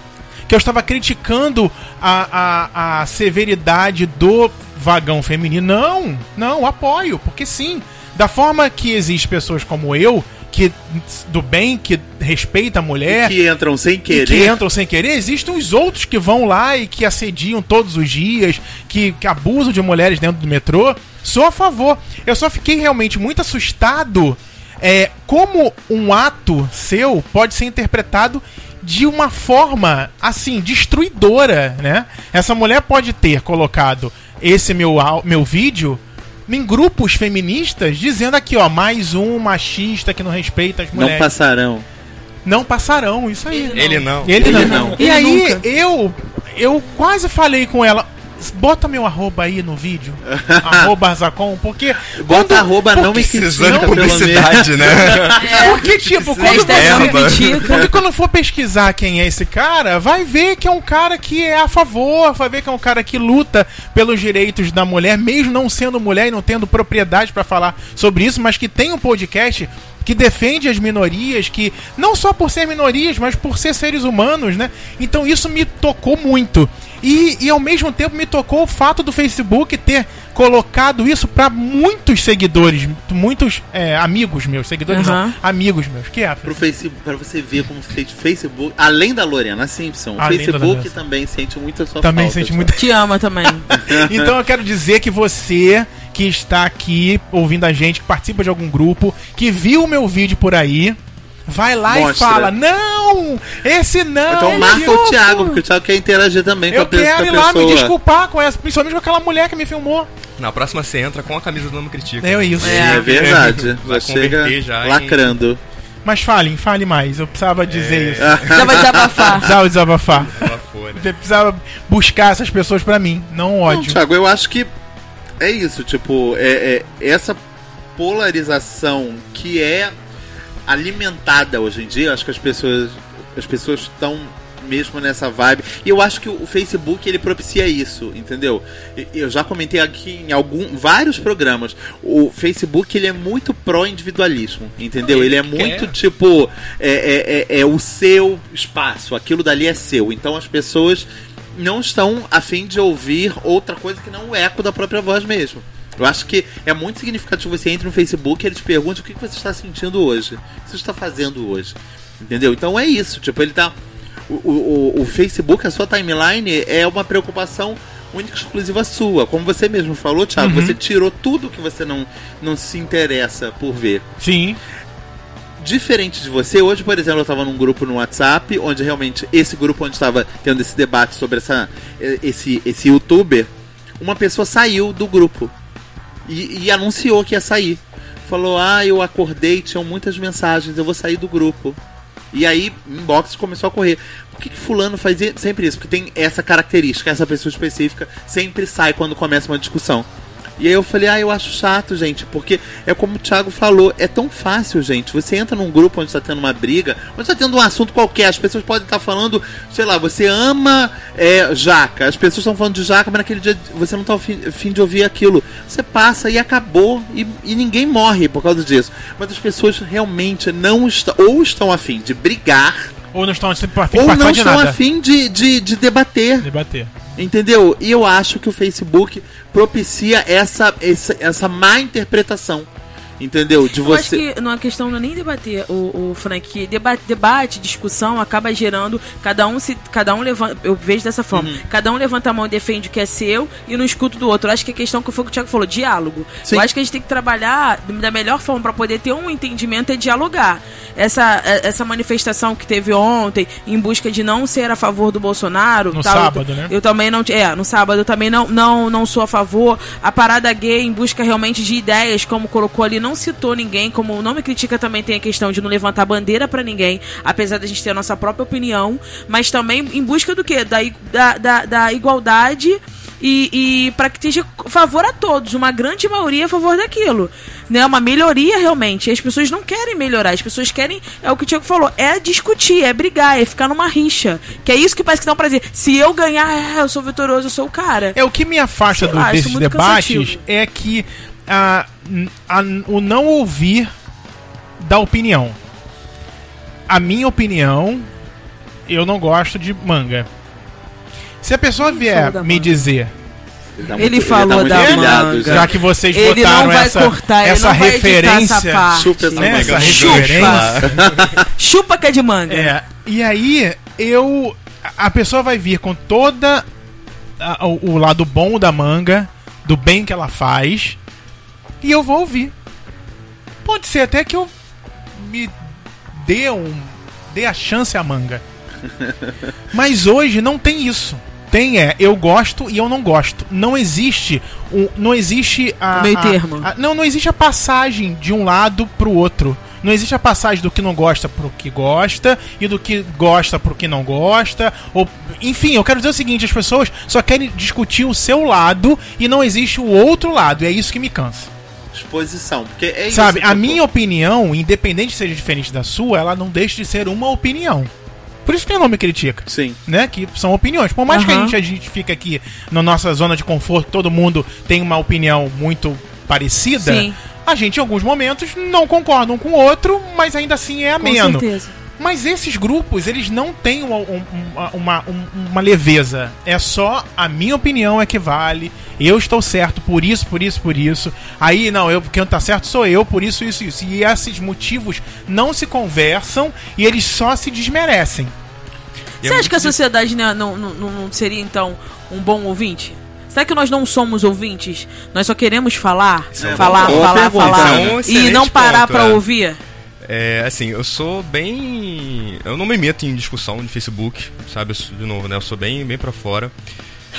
Que eu estava criticando a, a, a severidade do vagão feminino. Não, não, apoio, porque sim. Da forma que existem pessoas como eu, que do bem, que respeita a mulher, Que entram sem e querer. que entram sem querer, existem os outros que vão lá e que assediam todos os dias, que, que abusam de mulheres dentro do metrô. Sou a favor. Eu só fiquei realmente muito assustado é, como um ato seu pode ser interpretado de uma forma, assim, destruidora, né? Essa mulher pode ter colocado esse meu, meu vídeo em grupos feministas dizendo aqui, ó, mais um machista que não respeita as Não mulheres. passarão. Não passarão, isso aí. Ele não. Ele, Ele não. não. E Ele aí, nunca. eu eu quase falei com ela. Bota meu arroba aí no vídeo. arroba Arzacon, porque. Bota quando- arroba, não me critica, publicidade, né? Porque, tipo, quando você. Porque quando for pesquisar quem é esse cara, vai ver que é um cara que é a favor, vai ver que é um cara que luta pelos direitos da mulher, mesmo não sendo mulher e não tendo propriedade pra falar sobre isso, mas que tem um podcast que defende as minorias, que não só por ser minorias, mas por ser seres humanos, né? Então isso me tocou muito. E, e ao mesmo tempo me tocou o fato do Facebook ter colocado isso pra muitos seguidores, muitos é, amigos meus, seguidores Aham. não, amigos meus. Que é, Pro Facebook, pra você ver como fez Facebook, além da Lorena Simpson, o Além Facebook também sente muito a sua Também falta. sente Thiago. muito. Te ama também. Então eu quero dizer que você que está aqui ouvindo a gente, que participa de algum grupo, que viu o meu vídeo por aí, vai lá Mostra. e fala: Não! Esse não! Então marca o outro." Thiago, porque o Thiago quer interagir também com Eu a, pe- com a quero ir pessoa. lá me desculpar com essa, principalmente com aquela mulher que me filmou. Na próxima você entra com a camisa do Nome Critica. É isso. É verdade. Vai chega já em- lacrando. Mas falem, fale mais. Eu precisava dizer isso. Já vai desabafar. Precisava desabafar. Fora. Eu precisava buscar essas pessoas pra mim, não Não, ódio. Thiago, eu acho que é isso, tipo, é, é essa polarização que é alimentada hoje em dia, acho que as pessoas as pessoas estão mesmo nessa vibe. E eu acho que o Facebook ele propicia isso, entendeu? Eu já comentei aqui em algum vários programas. O Facebook ele é muito pró individualismo, entendeu? Ele é muito quer. tipo é, é, é, é o seu espaço, aquilo dali é seu. Então as pessoas não estão a fim de ouvir outra coisa que não o eco da própria voz mesmo. Eu acho que é muito significativo você entra no Facebook e ele te pergunta o que você está sentindo hoje, o que você está fazendo hoje. Entendeu? Então é isso, tipo, ele tá. O, o, o- o Facebook, a sua timeline, é uma preocupação única e exclusiva sua. Como você mesmo falou, Thiago, Uhum. você tirou tudo que você não, não se interessa por ver Sim. Diferente de você, hoje, por exemplo, eu estava num grupo no WhatsApp, onde realmente esse grupo onde estava tendo esse debate sobre essa, eh, esse, esse youtuber, uma pessoa saiu do grupo e, e anunciou que ia sair. Falou: Ah, eu acordei, tinham muitas mensagens, eu vou sair do grupo. E aí, inbox começou a correr. Por que, que fulano faz sempre isso? Porque tem essa característica, essa pessoa específica sempre sai quando começa uma discussão. E aí eu falei, ah, eu acho chato, gente, porque é como o Thiago falou, é tão fácil, gente. Você entra num grupo onde está tendo uma briga, onde está tendo um assunto qualquer, as pessoas podem estar falando, sei lá, você ama é, jaca, as pessoas estão falando de jaca, mas naquele dia você não está afim, de ouvir aquilo. Você passa e acabou, e, e ninguém morre por causa disso. Mas as pessoas realmente não estão, ou estão afim de brigar, Ou não estão afim ou não de estão nada. afim de, de, de debater. Debater. Entendeu? E eu acho que o Facebook propicia essa, essa, essa má interpretação. Entendeu? De Eu acho você. que não é questão não é nem debater, o, o Frank, debate, debate, discussão acaba gerando, cada um se cada um levanta, eu vejo dessa forma, Uhum. cada um levanta a mão e defende o que é seu e não escuta do outro. Eu acho que a questão que foi o que o Thiago falou, diálogo. Sim. Eu acho que a gente tem que trabalhar da melhor forma para poder ter um entendimento é dialogar. Essa é- essa manifestação que teve ontem em busca de não ser a favor do Bolsonaro, No tal, sábado, eu, né? Eu também não, é, no sábado eu também não não não sou a favor. A parada gay em busca realmente de ideias, como colocou ali, não citou ninguém, como não me critica também tem a questão de não levantar bandeira pra ninguém, apesar da gente ter a nossa própria opinião, mas também em busca do quê? Da, da, da, da igualdade e, e para que esteja favor a todos, uma grande maioria a favor daquilo. Né? Uma melhoria realmente. As pessoas não querem melhorar, as pessoas querem, é o que o Tiago falou, é discutir, é brigar, é ficar numa rixa. Que é isso que parece que dá um prazer. Se eu ganhar, é, eu sou vitorioso, eu sou o cara. É o que me afasta Sei do- lá, desses debates cansativo. é que a, a- o não ouvir da opinião. A minha opinião, eu não gosto de manga. Se a pessoa Ele vier falou da me manga. dizer, tá Ele muito- falou tá muito da pilhado manga. já. que vocês Ele botaram não vai essa, cortar, ele essa não vai editar referência, essa parte. Chupa essa né, manga. essa Chupa. Chupa que é de manga. É, e aí eu. A pessoa vai vir com toda a- o, o lado bom da manga, do bem que ela faz, e eu vou ouvir. Pode ser até que eu me dê um. dê a chance à manga. Mas hoje não tem isso. Tem é, eu gosto e eu não gosto. Não existe o, não existe a, Meio a- termo. a- não, não existe a passagem de um lado pro outro. Não existe a passagem do que não gosta pro que gosta e do que gosta pro que não gosta. Ou, enfim, eu quero dizer o seguinte: as pessoas só querem discutir o seu lado e não existe o outro lado. E é isso que me cansa. Exposição. Porque é Sabe, isso. a minha opinião, independente seja diferente da sua, ela não deixa de ser uma opinião. Por isso que tem nome critica Sim. né? Que são opiniões. Por mais que a gente, a gente fique aqui na nossa zona de conforto, todo mundo tem uma opinião muito parecida. Sim. A gente, em alguns momentos, não concorda um com o outro, mas ainda assim é Com ameno. certeza. Mas esses grupos, eles não têm uma, um- uma, uma, um- uma leveza. É só a minha opinião é que vale. Eu estou certo por isso, por isso, por isso. Aí, não, eu, quem tá certo sou eu, por isso, isso, isso. E esses motivos não se conversam e eles só se desmerecem. E é Você acha que a sociedade né, não, não, não seria, então, um bom ouvinte? Será que nós não somos ouvintes? Nós só queremos falar, É, falar, falar, pergunta. falar. É um e não parar pra é. ouvir? É, assim, eu sou bem. Eu não me meto em discussão de Facebook, sabe? De novo, né? Eu sou bem, bem pra fora.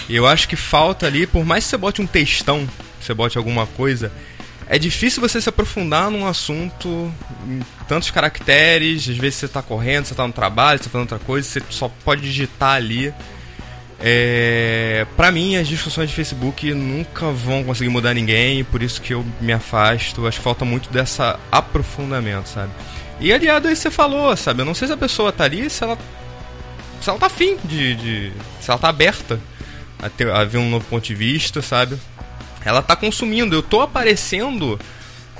E eu acho que falta ali, por mais que você bote um textão, você bote alguma coisa, é difícil você se aprofundar num assunto em tantos caracteres. Às vezes você tá correndo, você tá no trabalho, você tá fazendo outra coisa, você só pode digitar ali. É, para mim, as discussões de Facebook nunca vão conseguir mudar ninguém, por isso que eu me afasto. Acho que falta muito dessa aprofundamento, sabe? E aliado a isso você falou, sabe? Eu não sei se a pessoa tá ali, se ela, se ela tá afim de, de. Se ela tá aberta a, ter, a ver um novo ponto de vista, sabe? Ela tá consumindo, eu tô aparecendo.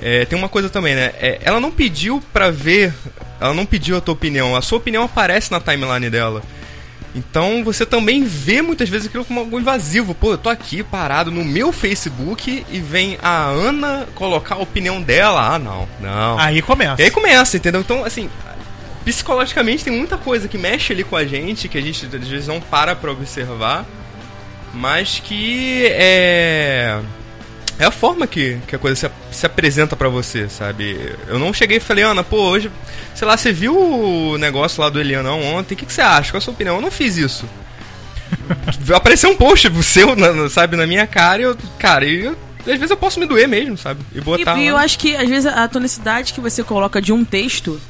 é, tem uma coisa também, né? É, ela não pediu pra ver, ela não pediu a tua opinião, a sua opinião aparece na timeline dela. Então você também vê muitas vezes aquilo como algo invasivo. Pô, eu tô aqui parado no meu Facebook e vem a Ana colocar a opinião dela. Ah, não, não. Aí começa. E aí começa, entendeu? Então, assim, psicologicamente tem muita coisa que mexe ali com a gente, que a gente às vezes não para pra observar, mas que é. É a forma que, que a coisa se, se apresenta pra você, sabe? Eu não cheguei e falei, Ana, pô, hoje, sei lá, você viu o negócio lá do Elianão ontem? O que, que você acha? Qual a sua opinião? Eu não fiz isso. Apareceu um post seu, na- sabe, na minha cara e eu, cara, e eu, às vezes eu posso me doer mesmo, sabe? E botar. E, e eu acho que, às vezes, a tonicidade que você coloca de um texto,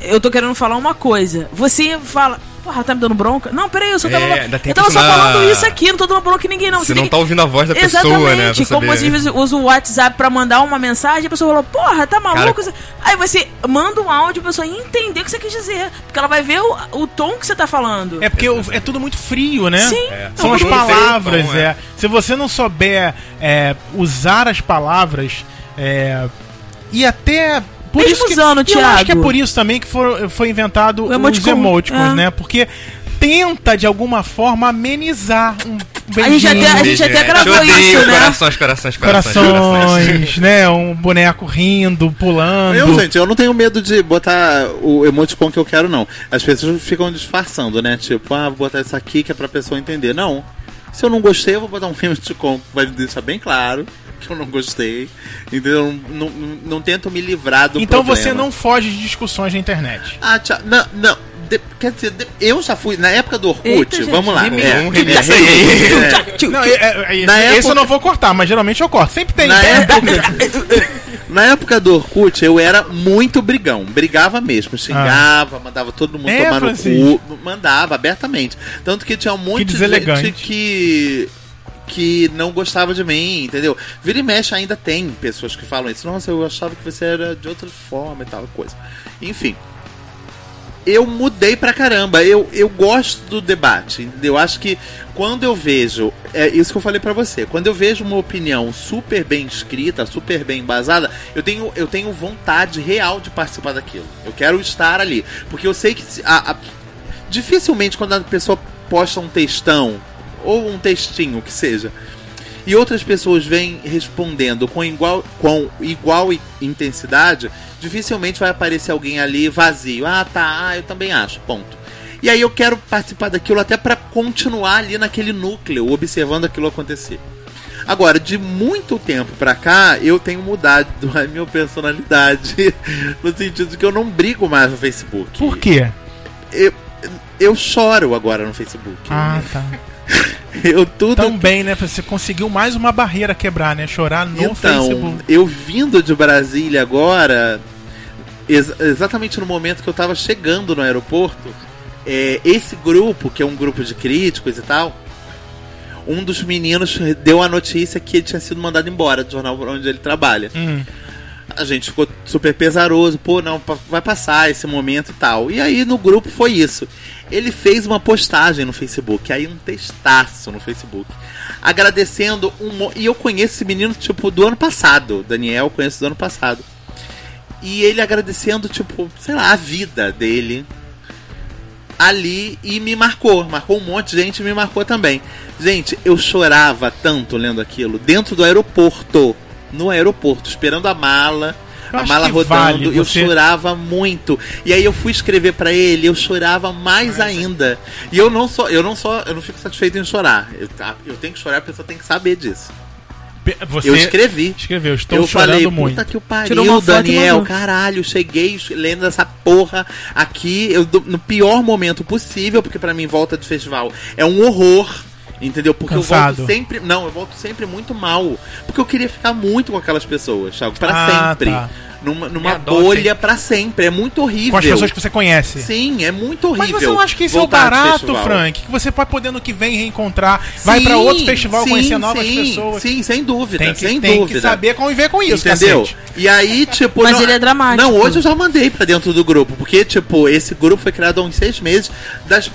eu tô querendo falar uma coisa. Você fala, porra, tá me dando bronca? Não, peraí, eu só tava, É, tem eu tava só na- falando isso aqui, não tô dando bronca em ninguém, não. Você tem não que- tá ouvindo a voz da pessoa, né? Exatamente, pra como saber. você às vezes usa o WhatsApp pra mandar uma mensagem, a pessoa falou, porra, tá maluco? Aí você manda um áudio, a pessoa entender o que você quis dizer. Porque ela vai ver o, o tom que você tá falando. É porque é tudo muito frio, né? Sim. É. São as palavras, feio, é. é. Se você não souber é, usar as palavras é, e até. Por Mesmo isso que, usando, e eu acho que é Thiago. por isso também que for- foi inventado O os emoticon, emoticons, é. né? Porque tenta, de alguma forma, amenizar um A gente até- a gente até gravou odeio, isso, né? Corações, corações, corações, corações. corações, né? Um boneco rindo, pulando. Eu, gente, eu não tenho medo de botar o emoticon que eu quero, não. As pessoas ficam disfarçando, né? Tipo, ah, vou botar isso aqui que é pra pessoa entender. Não. Se eu não gostei, eu vou botar um emoticon que vai deixar bem claro que eu não gostei. Entendeu? Não, não, não tento me livrar do então problema. você não foge de discussões na internet. Ah, tchau. Não, não. De- quer dizer, de- eu já fui. Na época do Orkut, Eita, gente, vamos lá. É, Um é, é, é. Não, é, é, é, Na esse época- eu não vou cortar, mas geralmente eu corto. Sempre tem. Na época, na época do Orkut, eu era muito brigão. Brigava mesmo. Xingava, mandava todo mundo É, tomar no Francisco. cu. Mandava abertamente. Tanto que tinha um monte de deselegante. gente que. Que não gostava de mim, entendeu? Vira e mexe ainda tem pessoas que falam isso. Nossa, eu achava que você era de outra forma e tal coisa. Enfim. Eu mudei pra caramba. Eu, eu gosto do debate. entendeu? Eu acho que quando eu vejo. É isso que eu falei pra você. Quando eu vejo uma opinião super bem escrita, super bem embasada, eu tenho, eu tenho vontade real de participar daquilo. Eu quero estar ali. Porque eu sei que. a- a- dificilmente quando a pessoa posta um textão, ou um textinho que seja, e outras pessoas vêm respondendo com igual, com igual intensidade, dificilmente vai aparecer alguém ali vazio. Ah, tá, ah, eu também acho, ponto. E aí eu quero participar daquilo até para continuar ali naquele núcleo, observando aquilo acontecer. Agora, de muito tempo pra cá, eu tenho mudado a minha personalidade no sentido de que eu não brigo mais no Facebook. Por quê? Eu, eu choro agora no Facebook. Ah, tá. Eu tudo Também, né? Você conseguiu mais uma barreira quebrar, né? Chorar no então, Facebook. eu vindo de Brasília agora, ex- exatamente no momento que eu tava chegando no aeroporto, é, esse grupo, que é um grupo de críticos e tal, um dos meninos deu a notícia que ele tinha sido mandado embora do jornal onde ele trabalha. Hum. A gente ficou super pesaroso, pô, não, vai passar esse momento e tal. E aí no grupo foi isso. Ele fez uma postagem no Facebook, aí um textaço no Facebook, agradecendo um. E eu conheço esse menino, tipo, do ano passado. Daniel, conheço do ano passado. E ele agradecendo, tipo, sei lá, a vida dele ali e me marcou. Marcou um monte de gente e me marcou também. Gente, eu chorava tanto lendo aquilo dentro do aeroporto. No aeroporto, esperando a mala. Eu a mala rodando, vale eu você- chorava muito. E aí eu fui escrever pra ele, eu chorava mais ainda. E eu não só, eu não só, eu não fico satisfeito em chorar. Eu, tá, eu tenho que chorar, a pessoa tem que saber disso. Você Eu escrevi. escreveu, estou eu chorando falei, muito. puta que o Tirou pariu, uma foto Daniel, caralho, cheguei lendo essa porra aqui eu, no pior momento possível, porque pra mim volta de festival é um horror. Entendeu? Porque eu Cansado. volto sempre. Não, eu volto sempre muito mal. Porque eu queria ficar muito com aquelas pessoas, Thiago, pra Ah, sempre. tá. Numa, numa bolha pra sempre. É muito horrível. Com as pessoas que você conhece. Sim, é muito Mas horrível. você não acha que isso é o barato. Frank? Que você pode poder no que vem reencontrar, vai Sim, pra outro festival sim, conhecer novas sim, pessoas. Sim, sem dúvida, Tem que, sem tem dúvida. que saber conviver com isso, Entendeu? cacete. E aí, tipo. Mas não- ele é dramático. Não, hoje eu já mandei pra dentro do grupo. Porque, tipo, esse grupo foi criado há uns seis meses das,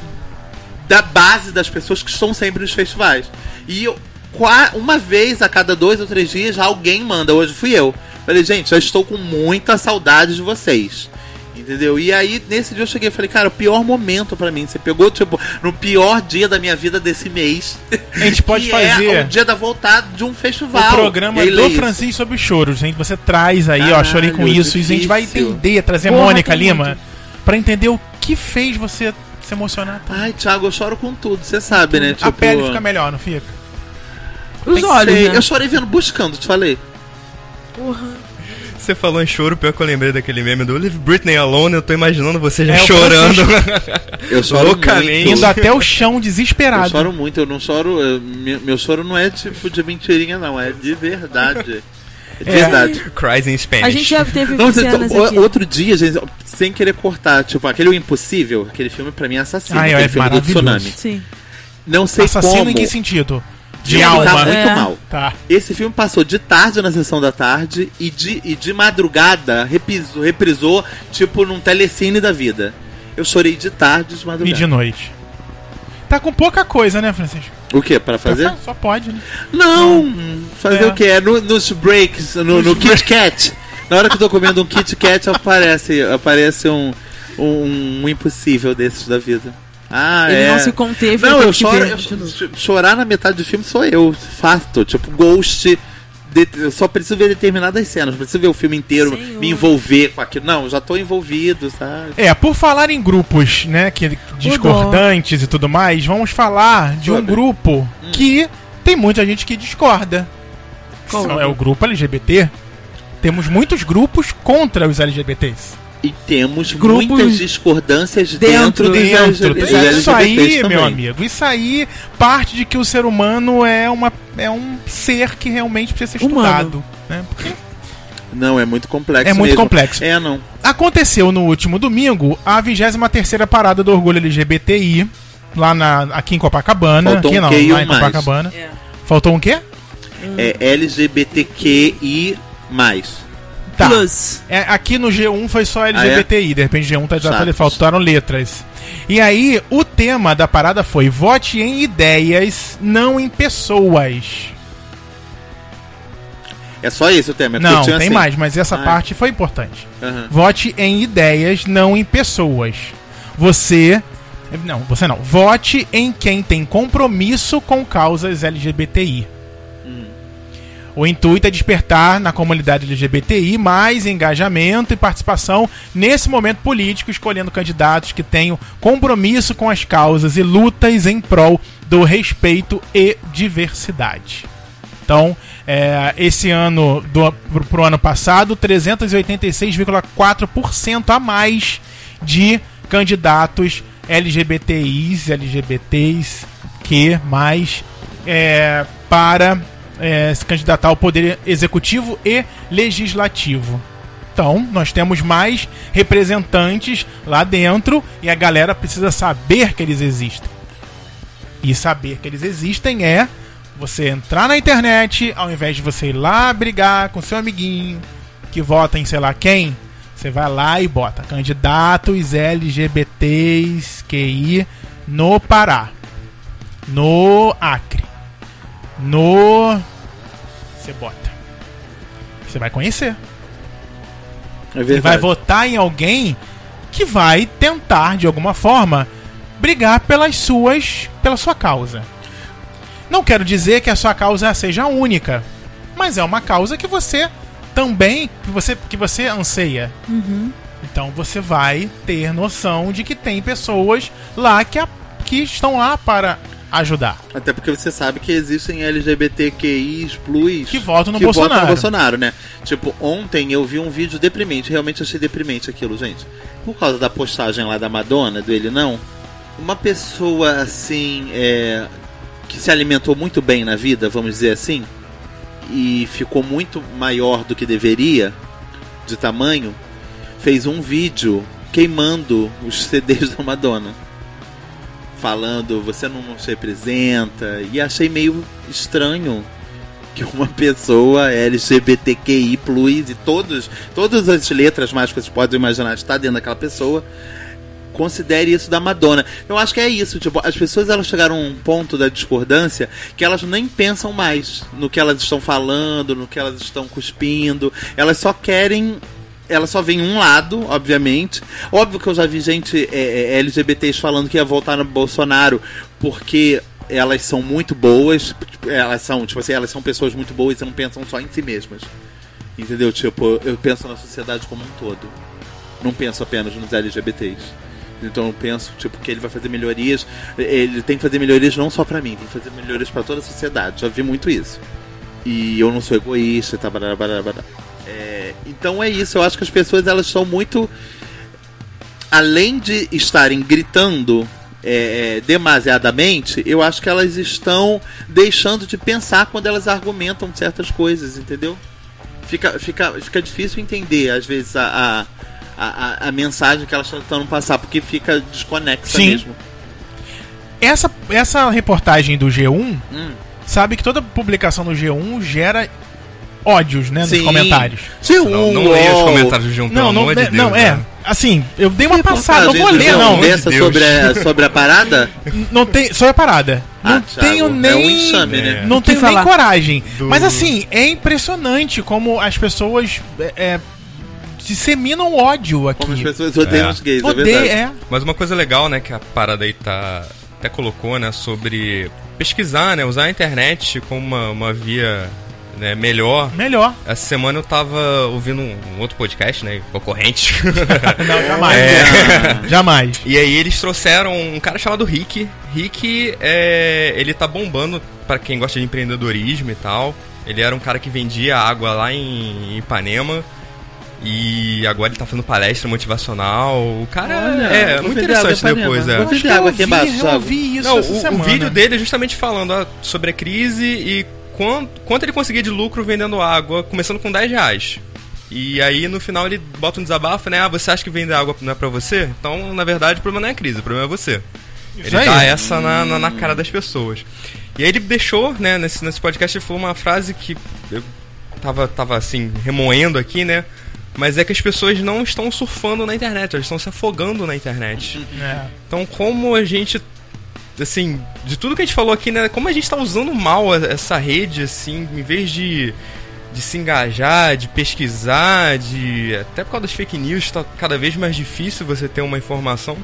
da base das pessoas que estão sempre nos festivais. E eu, uma vez a cada dois ou três dias alguém manda. Hoje fui eu. Falei, gente, já estou com muita saudade de vocês. Entendeu? E aí, nesse dia eu cheguei e falei, cara, o pior momento pra mim. Você pegou, tipo, no pior dia da minha vida desse mês. A gente pode que fazer É o dia da voltada de um festival. o programa aí, do isso. Francisco sobre choros, hein? Você traz aí, ó, Caralho, chorei com isso, e a gente vai difícil. entender, trazer Porra, Mônica tem Lima muito. pra entender o que fez você se emocionar. tanto. Ai, Thiago, eu choro com tudo, você sabe, né? a pele fica melhor, não fica? Os Sei, olhos, né? Eu chorei vendo buscando, te falei. Porra. Você falou em choro, pior que eu lembrei daquele meme do Leave Britney Alone, eu tô imaginando você já É, chorando. Eu choro Loucamente. muito. Indo até o chão Eu desesperado. choro muito, eu não choro. eu- meu, meu choro não é tipo de mentirinha, não, é de verdade. É É. verdade. Cries in Spanish. A gente já teve Não, você- cenas o- aqui. outro dia, gente, sem querer cortar, tipo, aquele O Impossível, aquele filme pra mim é assassino, aquele é filme do tsunami. Sim. Não sei Assassino como. em que sentido? De Ele alma. Tá muito É. mal. Tá. Esse filme passou de tarde na sessão da tarde e de, e de madrugada reprisou, reprisou, tipo, num telecine da vida. Eu chorei de tarde e de E madrugada. de noite. Tá com pouca coisa, né, Francisco? O que? Pra fazer? Só pode, né? Não, fazer É. o que? É no- nos breaks, no, no Kit Kat. Na hora que eu tô comendo um Kit Kat, aparece, aparece um, um, um impossível desses da vida. Ah, Ele é. não se conteve. Não, eu choro. eu- chorar na metade do filme sou eu, fato. Tipo, Ghost. De- eu só preciso ver determinadas cenas, não preciso ver o filme inteiro, Senhor. me envolver com aquilo. Não, eu já tô envolvido, sabe? É, por falar em grupos, né, que discordantes e tudo mais, vamos falar de um Sobre. grupo que tem muita gente que discorda. Qual? É o grupo LGBT. Temos muitos grupos contra os LGBTs. E temos Grupos muitas discordâncias dentro dentro, dos Dentro, dos isso aí, LGBTs também. meu amigo, isso aí parte de que o ser humano é, uma, é um ser que realmente precisa ser Humano. estudado. Né? Porque Não, é muito complexo. É muito mesmo. complexo. É, não. Aconteceu no último domingo a 23ª parada do orgulho LGBTI, lá na, aqui em Copacabana. Faltou aqui um não, Q lá em mais. Copacabana. É. Faltou um quê? É LGBTQI. Tá. Plus. É, aqui no G1 foi Ah, só LGBTI, de repente G1 tá já faltaram letras. E aí, o tema da parada foi vote em ideias, não em pessoas. É só esse o tema. é Não, tem assim. mais, mas essa Ah. parte foi importante. Vote em ideias, não em pessoas. Você. Não, você não. Vote em quem tem compromisso com causas LGBTI. O intuito é despertar na comunidade LGBTI mais engajamento e participação nesse momento político, escolhendo candidatos que tenham compromisso com as causas e lutas em prol do respeito e diversidade. Então, é, esse ano, pro, pro ano passado, 386,4% a mais de candidatos LGBTIs, LGBTs, que mais é, para é, se candidatar ao poder executivo e legislativo. Então, nós temos mais representantes lá dentro e a galera precisa saber que eles existem. E saber que eles existem é você entrar na internet, ao invés de você ir lá brigar com seu amiguinho que vota em sei lá quem, você vai lá e bota candidatos LGBTs QI no Pará, no Acre, no. Você bota. Você vai conhecer. É E verdade. vai votar em alguém que vai tentar, de alguma forma, brigar pelas suas. pela sua causa. Não quero dizer que a sua causa seja única, mas é uma causa que você também. que você, que você anseia. Então você vai ter noção de que tem pessoas lá que, a- que estão lá para ajudar. Até porque você sabe que existem LGBTQIs plus Que votam no que votam Bolsonaro. no Bolsonaro, né? Tipo, ontem eu vi um vídeo deprimente, realmente achei deprimente aquilo, gente. Por causa da postagem lá da Madonna, do ele não, uma pessoa assim, é, que se alimentou muito bem na vida, vamos dizer assim, e ficou muito maior do que deveria, de tamanho, fez um vídeo queimando os CDs da Madonna falando você não nos representa e achei meio estranho que uma pessoa LGBTQI e todos todas as letras mais que vocês podem imaginar está dentro daquela pessoa considere isso da Madonna. Eu acho que é isso, tipo, as pessoas elas chegaram a um ponto da discordância que elas nem pensam mais no que elas estão falando, no que elas estão cuspindo, elas só querem ela só vem um lado, obviamente. Óbvio que eu já vi gente é, é, LGBTs falando que ia voltar no Bolsonaro porque elas são muito boas. Elas são, tipo assim, elas são pessoas muito boas e não pensam só em si mesmas. Entendeu? Tipo, eu penso na sociedade como um todo. Não penso apenas nos LGBTs. Então eu penso, tipo, que ele vai fazer melhorias. Ele tem que fazer melhorias não só pra mim, tem que fazer melhorias pra toda a sociedade. Já vi muito isso. E eu não sou egoísta, tá, barará, barará, barará. É, então é isso, eu acho que as pessoas elas são muito. Além de estarem gritando é, é, demasiadamente, eu acho que elas estão deixando de pensar quando elas argumentam certas coisas, entendeu? Fica, fica, fica difícil entender, às vezes, a, a, a, a mensagem que elas estão tentando passar, porque fica desconexa Sim. mesmo. Essa, essa reportagem do G1 Hum. sabe que toda publicação do G1 gera ódios, né, nos Sim. comentários. Sim, Não, um não leia os comentários de um, pelo Não, não, amor de é- Deus. não, é. né? Assim, eu dei uma passada, não vou ler, não. G1 dessa Deus. sobre a, sobre a parada? Não tem, só é parada. Não Ah, Thiago, tenho é nem. um enxame, né? Não tenho nem coragem. Do- Mas assim, é impressionante como as pessoas é, é, disseminam ódio aqui. Como as pessoas odeiam É. os gays, é Odeia, verdade. é. Mas uma coisa legal, né, que a parada aí tá até colocou, né, sobre pesquisar, né, usar a internet como uma, uma via né, melhor. Melhor. Essa semana eu tava ouvindo um, um outro podcast, né, concorrente. Não, jamais. É. Jamais. e aí eles trouxeram um cara chamado Rick. Rick, é, ele tá bombando pra quem gosta de empreendedorismo e tal. Ele era um cara que vendia água lá em Ipanema. E agora ele tá fazendo palestra motivacional. O cara Olha, é muito interessante depois, é. Eu ouvi, eu Thiago. ouvi isso Não, essa o, o vídeo dele é justamente falando ah, sobre a crise e quanto, quanto ele conseguia de lucro vendendo água, começando com 10 reais. E aí no final ele bota um desabafo, né? Ah, você acha que vender água não é pra você? Então, na verdade, o problema não é a crise, o problema é você. Isso ele aí. dá essa na, na, na cara das pessoas. E aí ele deixou, né, nesse, nesse podcast, ele falou uma frase que eu tava, tava assim, remoendo aqui, né? Mas é que as pessoas não estão surfando na internet, elas estão se afogando na internet. É. Então, como a gente. Assim, de tudo que a gente falou aqui, né? Como a gente tá usando mal essa rede, assim, em vez de, de se engajar, de pesquisar, de. Até por causa das fake news, tá cada vez mais difícil você ter uma informação.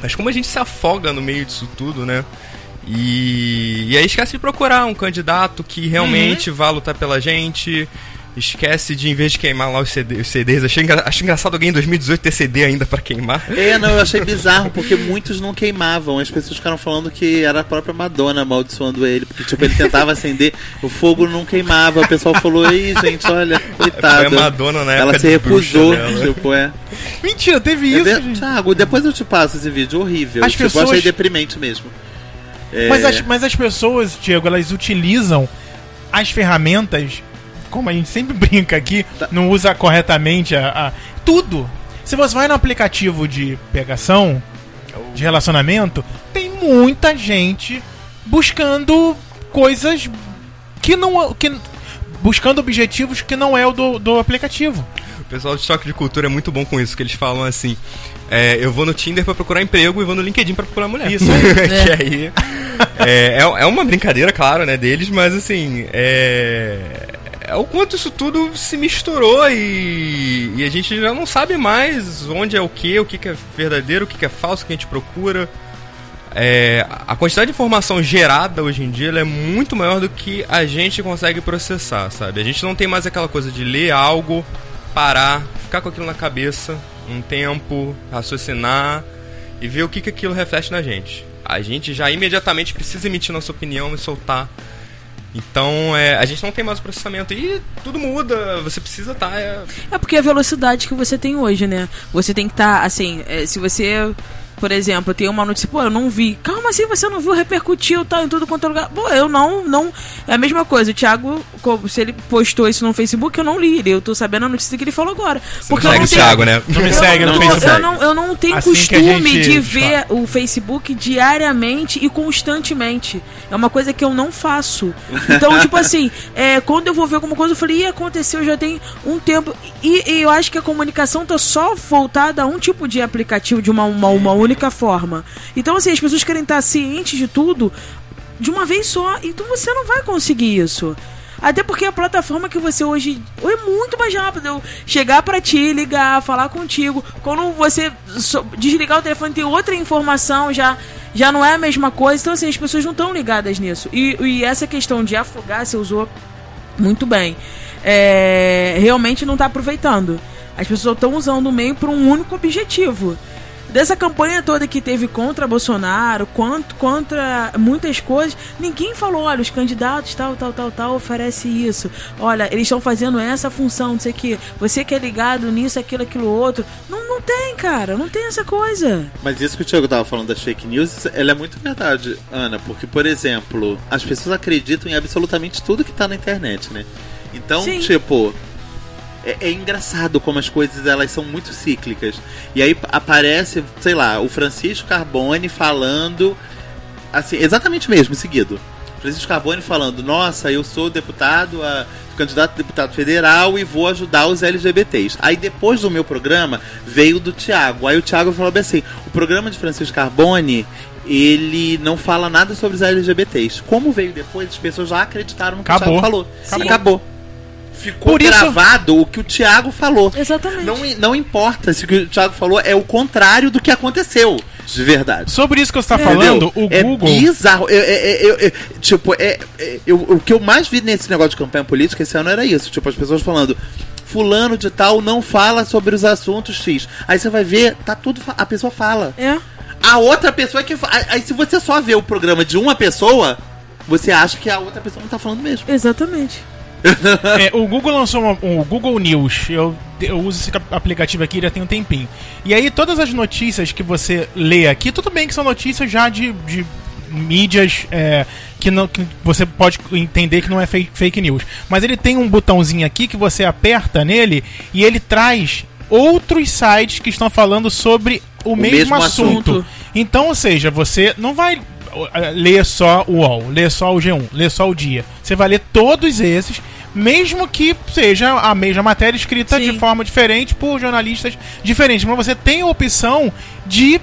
Mas como a gente se afoga no meio disso tudo, né? E, e aí esquece de procurar um candidato que realmente vá lutar pela gente. Esquece de, em vez de queimar lá os, CD, os CDs, achei engra- acho engraçado alguém em 2018 ter CD ainda pra queimar. É, não, eu achei bizarro, porque muitos não queimavam. As pessoas ficaram falando que era a própria Madonna amaldiçoando ele. Porque, tipo, ele tentava acender, o fogo não queimava. O pessoal falou, ei, gente, olha, coitado. Foi a Madonna na Ela época se de recusou, dela. tipo, é. Mentira, teve é isso, gente. Thiago, depois eu te passo esse vídeo, horrível. As tipo, pessoas- achei deprimente mesmo. É, Mas, as, mas as pessoas, Diego, elas utilizam as ferramentas, como a gente sempre brinca aqui, Tá. não usa corretamente a, a- tudo. Se você vai no aplicativo de pegação, de relacionamento, tem muita gente buscando coisas que não. Que, buscando objetivos que não é o do, do aplicativo. O pessoal de choque de cultura é muito bom com isso, que eles falam assim: é, eu vou no Tinder pra procurar emprego e vou no LinkedIn pra procurar mulher. Isso que aí. É, é, é uma brincadeira, claro, né, deles, mas assim. É, é o quanto isso tudo se misturou e, e a gente já não sabe mais onde é o que, o que, que é verdadeiro, o que, que é falso, o que a gente procura. É, a quantidade de informação gerada hoje em dia é muito maior do que a gente consegue processar, sabe? A gente não tem mais aquela coisa de ler algo, parar, ficar com aquilo na cabeça um tempo, raciocinar e ver o que, que aquilo reflete na gente. A gente já imediatamente precisa emitir nossa opinião e soltar. Então, é, a gente não tem mais processamento e tudo muda, você precisa estar. é, É porque a velocidade que você tem hoje, né? Você tem que estar, assim, é, se você, por exemplo, tem uma notícia, pô, eu não vi. Calma assim, você não viu, repercutiu tal, em tudo quanto é lugar. Pô, eu não, não. É a mesma coisa. O Thiago, se ele postou isso no Facebook, eu não li. Eu tô sabendo a notícia que ele falou agora. Porque eu segue não o tenho. Thiago, né? Não me Eu segue no não- Facebook. Eu não, eu não tenho Assim costume gente de ver o Facebook diariamente e constantemente. É uma coisa que eu não faço. Então, tipo assim, é, quando eu vou ver alguma coisa, eu falei, ih, aconteceu já tem um tempo. E, e eu acho que a comunicação tá só voltada a um tipo de aplicativo, de uma, uma, uma única forma. Então, assim, as pessoas querem estar cientes de tudo de uma vez só. Então você não vai conseguir isso. Até porque a plataforma que você hoje é muito mais rápido. Eu chegar pra ti, ligar, falar contigo. Quando você desligar o telefone tem outra informação, já, já não é a mesma coisa. Então, assim, as pessoas não estão ligadas nisso. E, e essa questão de afogar, você usou muito bem. É, realmente não tá aproveitando. As pessoas estão usando o meio para um único objetivo. Dessa campanha toda que teve contra Bolsonaro, quanto contra muitas coisas, ninguém falou, olha, os candidatos tal, tal, tal, tal oferece isso. Olha, eles estão fazendo essa função, não sei o que. Você que é ligado nisso, aquilo, aquilo outro. Não, não tem, cara, não tem essa coisa. Mas isso que o Thiago tava falando das fake news, ela é muito verdade, Ana, porque, por exemplo, as pessoas acreditam em absolutamente tudo que tá na internet, né? Então, Sim. tipo, é, é engraçado como as coisas elas são muito cíclicas. E aí aparece, sei lá, o Francisco Carbone falando assim, exatamente mesmo, em seguido. Francisco Carbone falando, nossa, eu sou deputado, a, candidato a deputado federal e vou ajudar os LGBTs. Aí depois do meu programa veio do Thiago. Aí o Thiago falou bem assim: o programa de Francisco Carbone. Ele não fala nada sobre os LGBTs. Como veio depois, as pessoas já acreditaram no que Acabou. o Thiago falou. Sim. Acabou. Ficou Por isso- gravado o que o Thiago falou. Exatamente. Não, não importa se o que o Thiago falou é o contrário do que aconteceu de verdade. Sobre isso que você está Entendeu? falando, o é Google. bizarro. Eu, eu- eu- eu- tipo, é, é- eu- o que eu mais vi nesse negócio de campanha política esse ano era isso. Tipo, as pessoas falando. Fulano de tal não fala sobre os assuntos X. Aí você vai ver, tá tudo. A pessoa fala. É. A outra pessoa é que. aí se você só vê o programa de uma pessoa, você acha que a outra pessoa não tá falando mesmo. Exatamente. É, o Google lançou uma- o Google News. Eu, eu uso esse aplicativo aqui já tem um tempinho. E aí todas as notícias que você lê aqui, tudo bem que são notícias já de, de mídias é, que, não, que você pode entender que não é fake, fake news. Mas ele tem um botãozinho aqui que você aperta nele e ele traz outros sites que estão falando sobre o, mesmo, mesmo assunto. assunto. Então, ou seja, você não vai uh, ler só o UOL, ler só o G1, ler só o Dia. Você vai ler todos esses, mesmo que seja a mesma matéria escrita Sim. de forma diferente por jornalistas diferentes. Mas você tem a opção de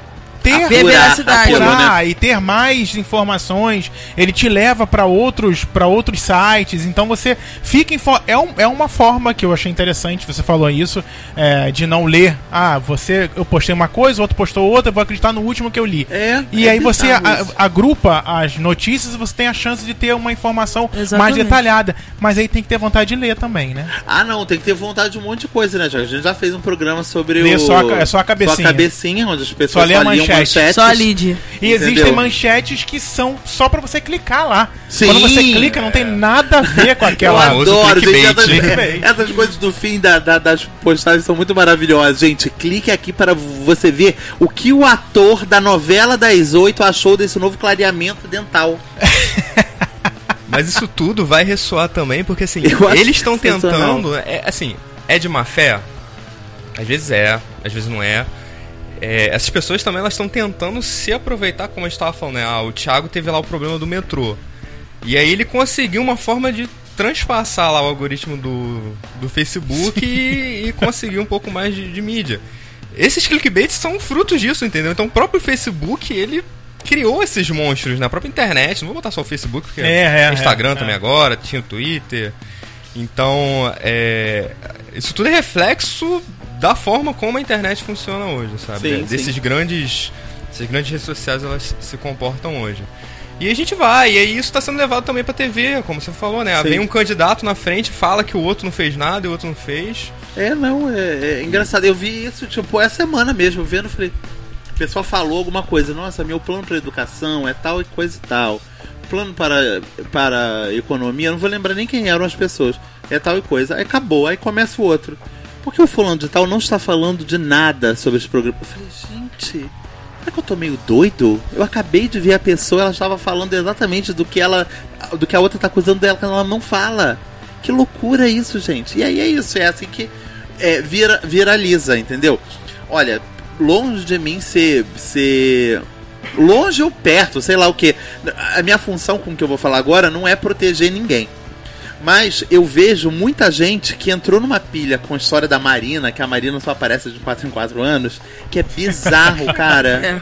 ter Apurar veracidade. aquilo, né? apurar e ter mais informações. Ele te leva para outros para outros sites. Então você fica é, um, é uma forma que eu achei interessante. Você falou isso é, de não ler. Ah, você eu postei uma coisa, o outro postou outra. Eu vou acreditar no último que eu li. É, E é aí você a- agrupa as notícias e você tem a chance de ter uma informação mais Exatamente. detalhada. Mas aí tem que ter vontade de ler também, né? Ah, não, tem que ter vontade de um monte de coisa, né, Thiago? A gente já fez um programa sobre Lê o. só a é só a cabecinha. Só a cabecinha, onde as pessoas Só a liam manchete. Manchetes. Só a lead. E existem Entendeu? manchetes que são só pra você clicar lá. Sim. Quando você clica, não tem nada a ver com Eu aquela. famoso adoro, gente. Essas, essas coisas do fim da- da- das postagens são muito maravilhosas. Gente, clique aqui para você ver o que o ator da novela das oito achou desse novo clareamento dental. Mas isso tudo vai ressoar também, porque assim, Eu eles estão tentando. É, assim, é de má fé? Às vezes é, às vezes não é. É, essas pessoas também elas estão tentando se aproveitar, como a gente estava falando, né? Ah, o Thiago teve lá o problema do metrô. E aí ele conseguiu uma forma de transpassar lá o algoritmo do, do Facebook e, e conseguir um pouco mais de, de mídia. Esses clickbaits são frutos disso, entendeu? Então o próprio Facebook, ele criou esses monstros na própria internet. Não vou botar só o Facebook, porque É, é, tem Instagram é, também é. agora, tinha o Twitter. Então, é, isso tudo é reflexo da forma como a internet funciona hoje, sabe? Sim, É, Desses sim. grandes, essas grandes redes sociais elas se comportam hoje. E a gente vai, e aí isso está sendo levado também pra TV, como você falou, né? Sim. Vem um candidato na frente, fala que o outro não fez nada e o outro não fez. É, não, é, é engraçado. Eu vi isso, tipo, essa semana mesmo, vendo, falei. O pessoal falou alguma coisa, nossa, meu plano para educação é tal e coisa e tal. Plano para, para economia, não vou lembrar nem quem eram as pessoas. É tal e coisa. Aí acabou, aí começa o outro. Por que o fulano de tal não está falando de nada sobre esse programa? Eu falei, gente, será que eu tô meio doido? Eu acabei de ver a pessoa, ela estava falando exatamente do que ela. do que a outra tá acusando dela, que ela não fala. Que loucura isso, gente. E aí é isso, é assim que é, vira, viraliza, entendeu? Olha, longe de mim ser, ser. Longe ou perto, sei lá o que. A minha função com o que eu vou falar agora não é proteger ninguém. Mas eu vejo muita gente que entrou numa pilha com a história da Marina, que a Marina só aparece de 4 em 4 anos, que é bizarro, cara. É.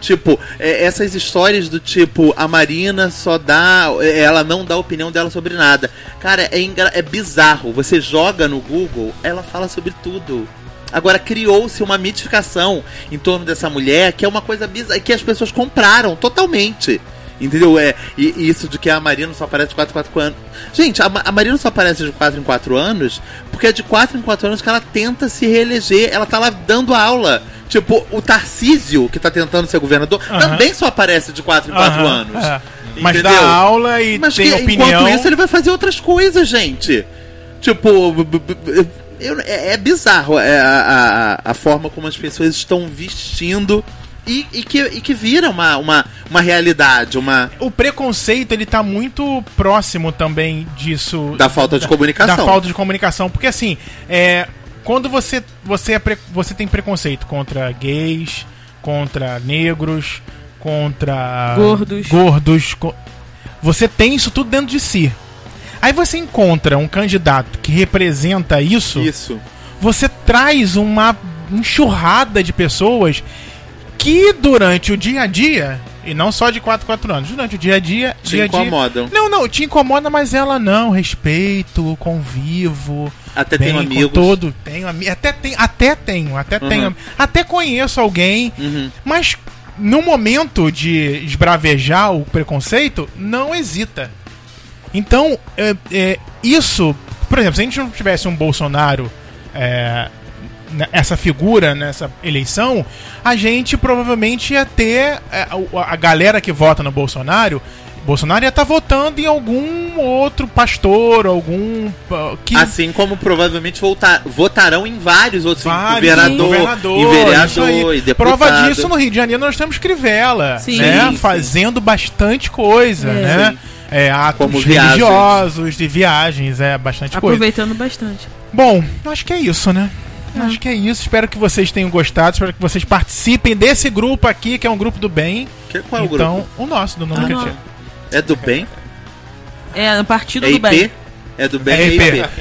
Tipo, é, essas histórias do tipo, a Marina só dá. é, Ela não dá opinião dela sobre nada. Cara, é, é bizarro. Você joga no Google, ela fala sobre tudo. Agora criou-se uma mitificação em torno dessa mulher que é uma coisa bizarra, que as pessoas compraram totalmente. Entendeu? É, e, e isso de que a Marina só aparece de 4 em 4 anos. Gente, a, a Marina só aparece de 4 em 4 anos porque é de 4 em 4 anos que ela tenta se reeleger. Ela tá lá dando aula. Tipo, o Tarcísio, que tá tentando ser governador, Aham. também só aparece de 4 em 4 Aham, anos. é. Mas dá aula e Mas tem que, opinião. enquanto isso, ele vai fazer outras coisas, gente. Tipo, eu- é, é bizarro é, a, a, a forma como as pessoas estão vestindo e, e que, e que vira uma, uma, uma realidade, uma. O preconceito, ele tá muito próximo também disso. Da falta de comunicação. Da falta de comunicação. Porque assim, é, quando você, você, é pre- você tem preconceito contra gays, contra negros, contra Gordos. gordos co- você tem isso tudo dentro de si. Aí você encontra um candidato que representa isso, Isso. você traz uma enxurrada de pessoas que durante o dia a dia E não só de 4 4 anos. Durante o dia a dia. Te dia a dia. incomodam. Não, não, te incomoda, mas ela não. Respeito, convivo. Até tenho amigos. todo. Tenho até, tem, até tenho, até Uhum. tenho. Até conheço alguém. Uhum. Mas no momento de esbravejar o preconceito, não hesita. Então, é, é, isso, por exemplo, se a gente não tivesse um Bolsonaro, é, essa figura nessa eleição, a gente provavelmente ia ter é, a, a galera que vota no Bolsonaro. Bolsonaro ia estar votando em algum outro pastor, algum. ah, que Assim como provavelmente voltar, votarão em vários outros, Vários, governador, governador, aí. vereador, e deputado. Prova disso no Rio de Janeiro nós temos Crivella, Sim, né? sim. Fazendo bastante coisa, É. né? É, atos Como viagens. religiosos, de viagens, é bastante coisa. Aproveitando bastante. Bom, acho que é isso, né? Acho que é isso. Espero que vocês tenham gostado. Espero que vocês participem desse grupo aqui, que é um grupo do bem. Que- qual é o então, grupo? o nosso, do nome Ah. É do bem? É, no partido É do IP? bem. É do bem, É é IP.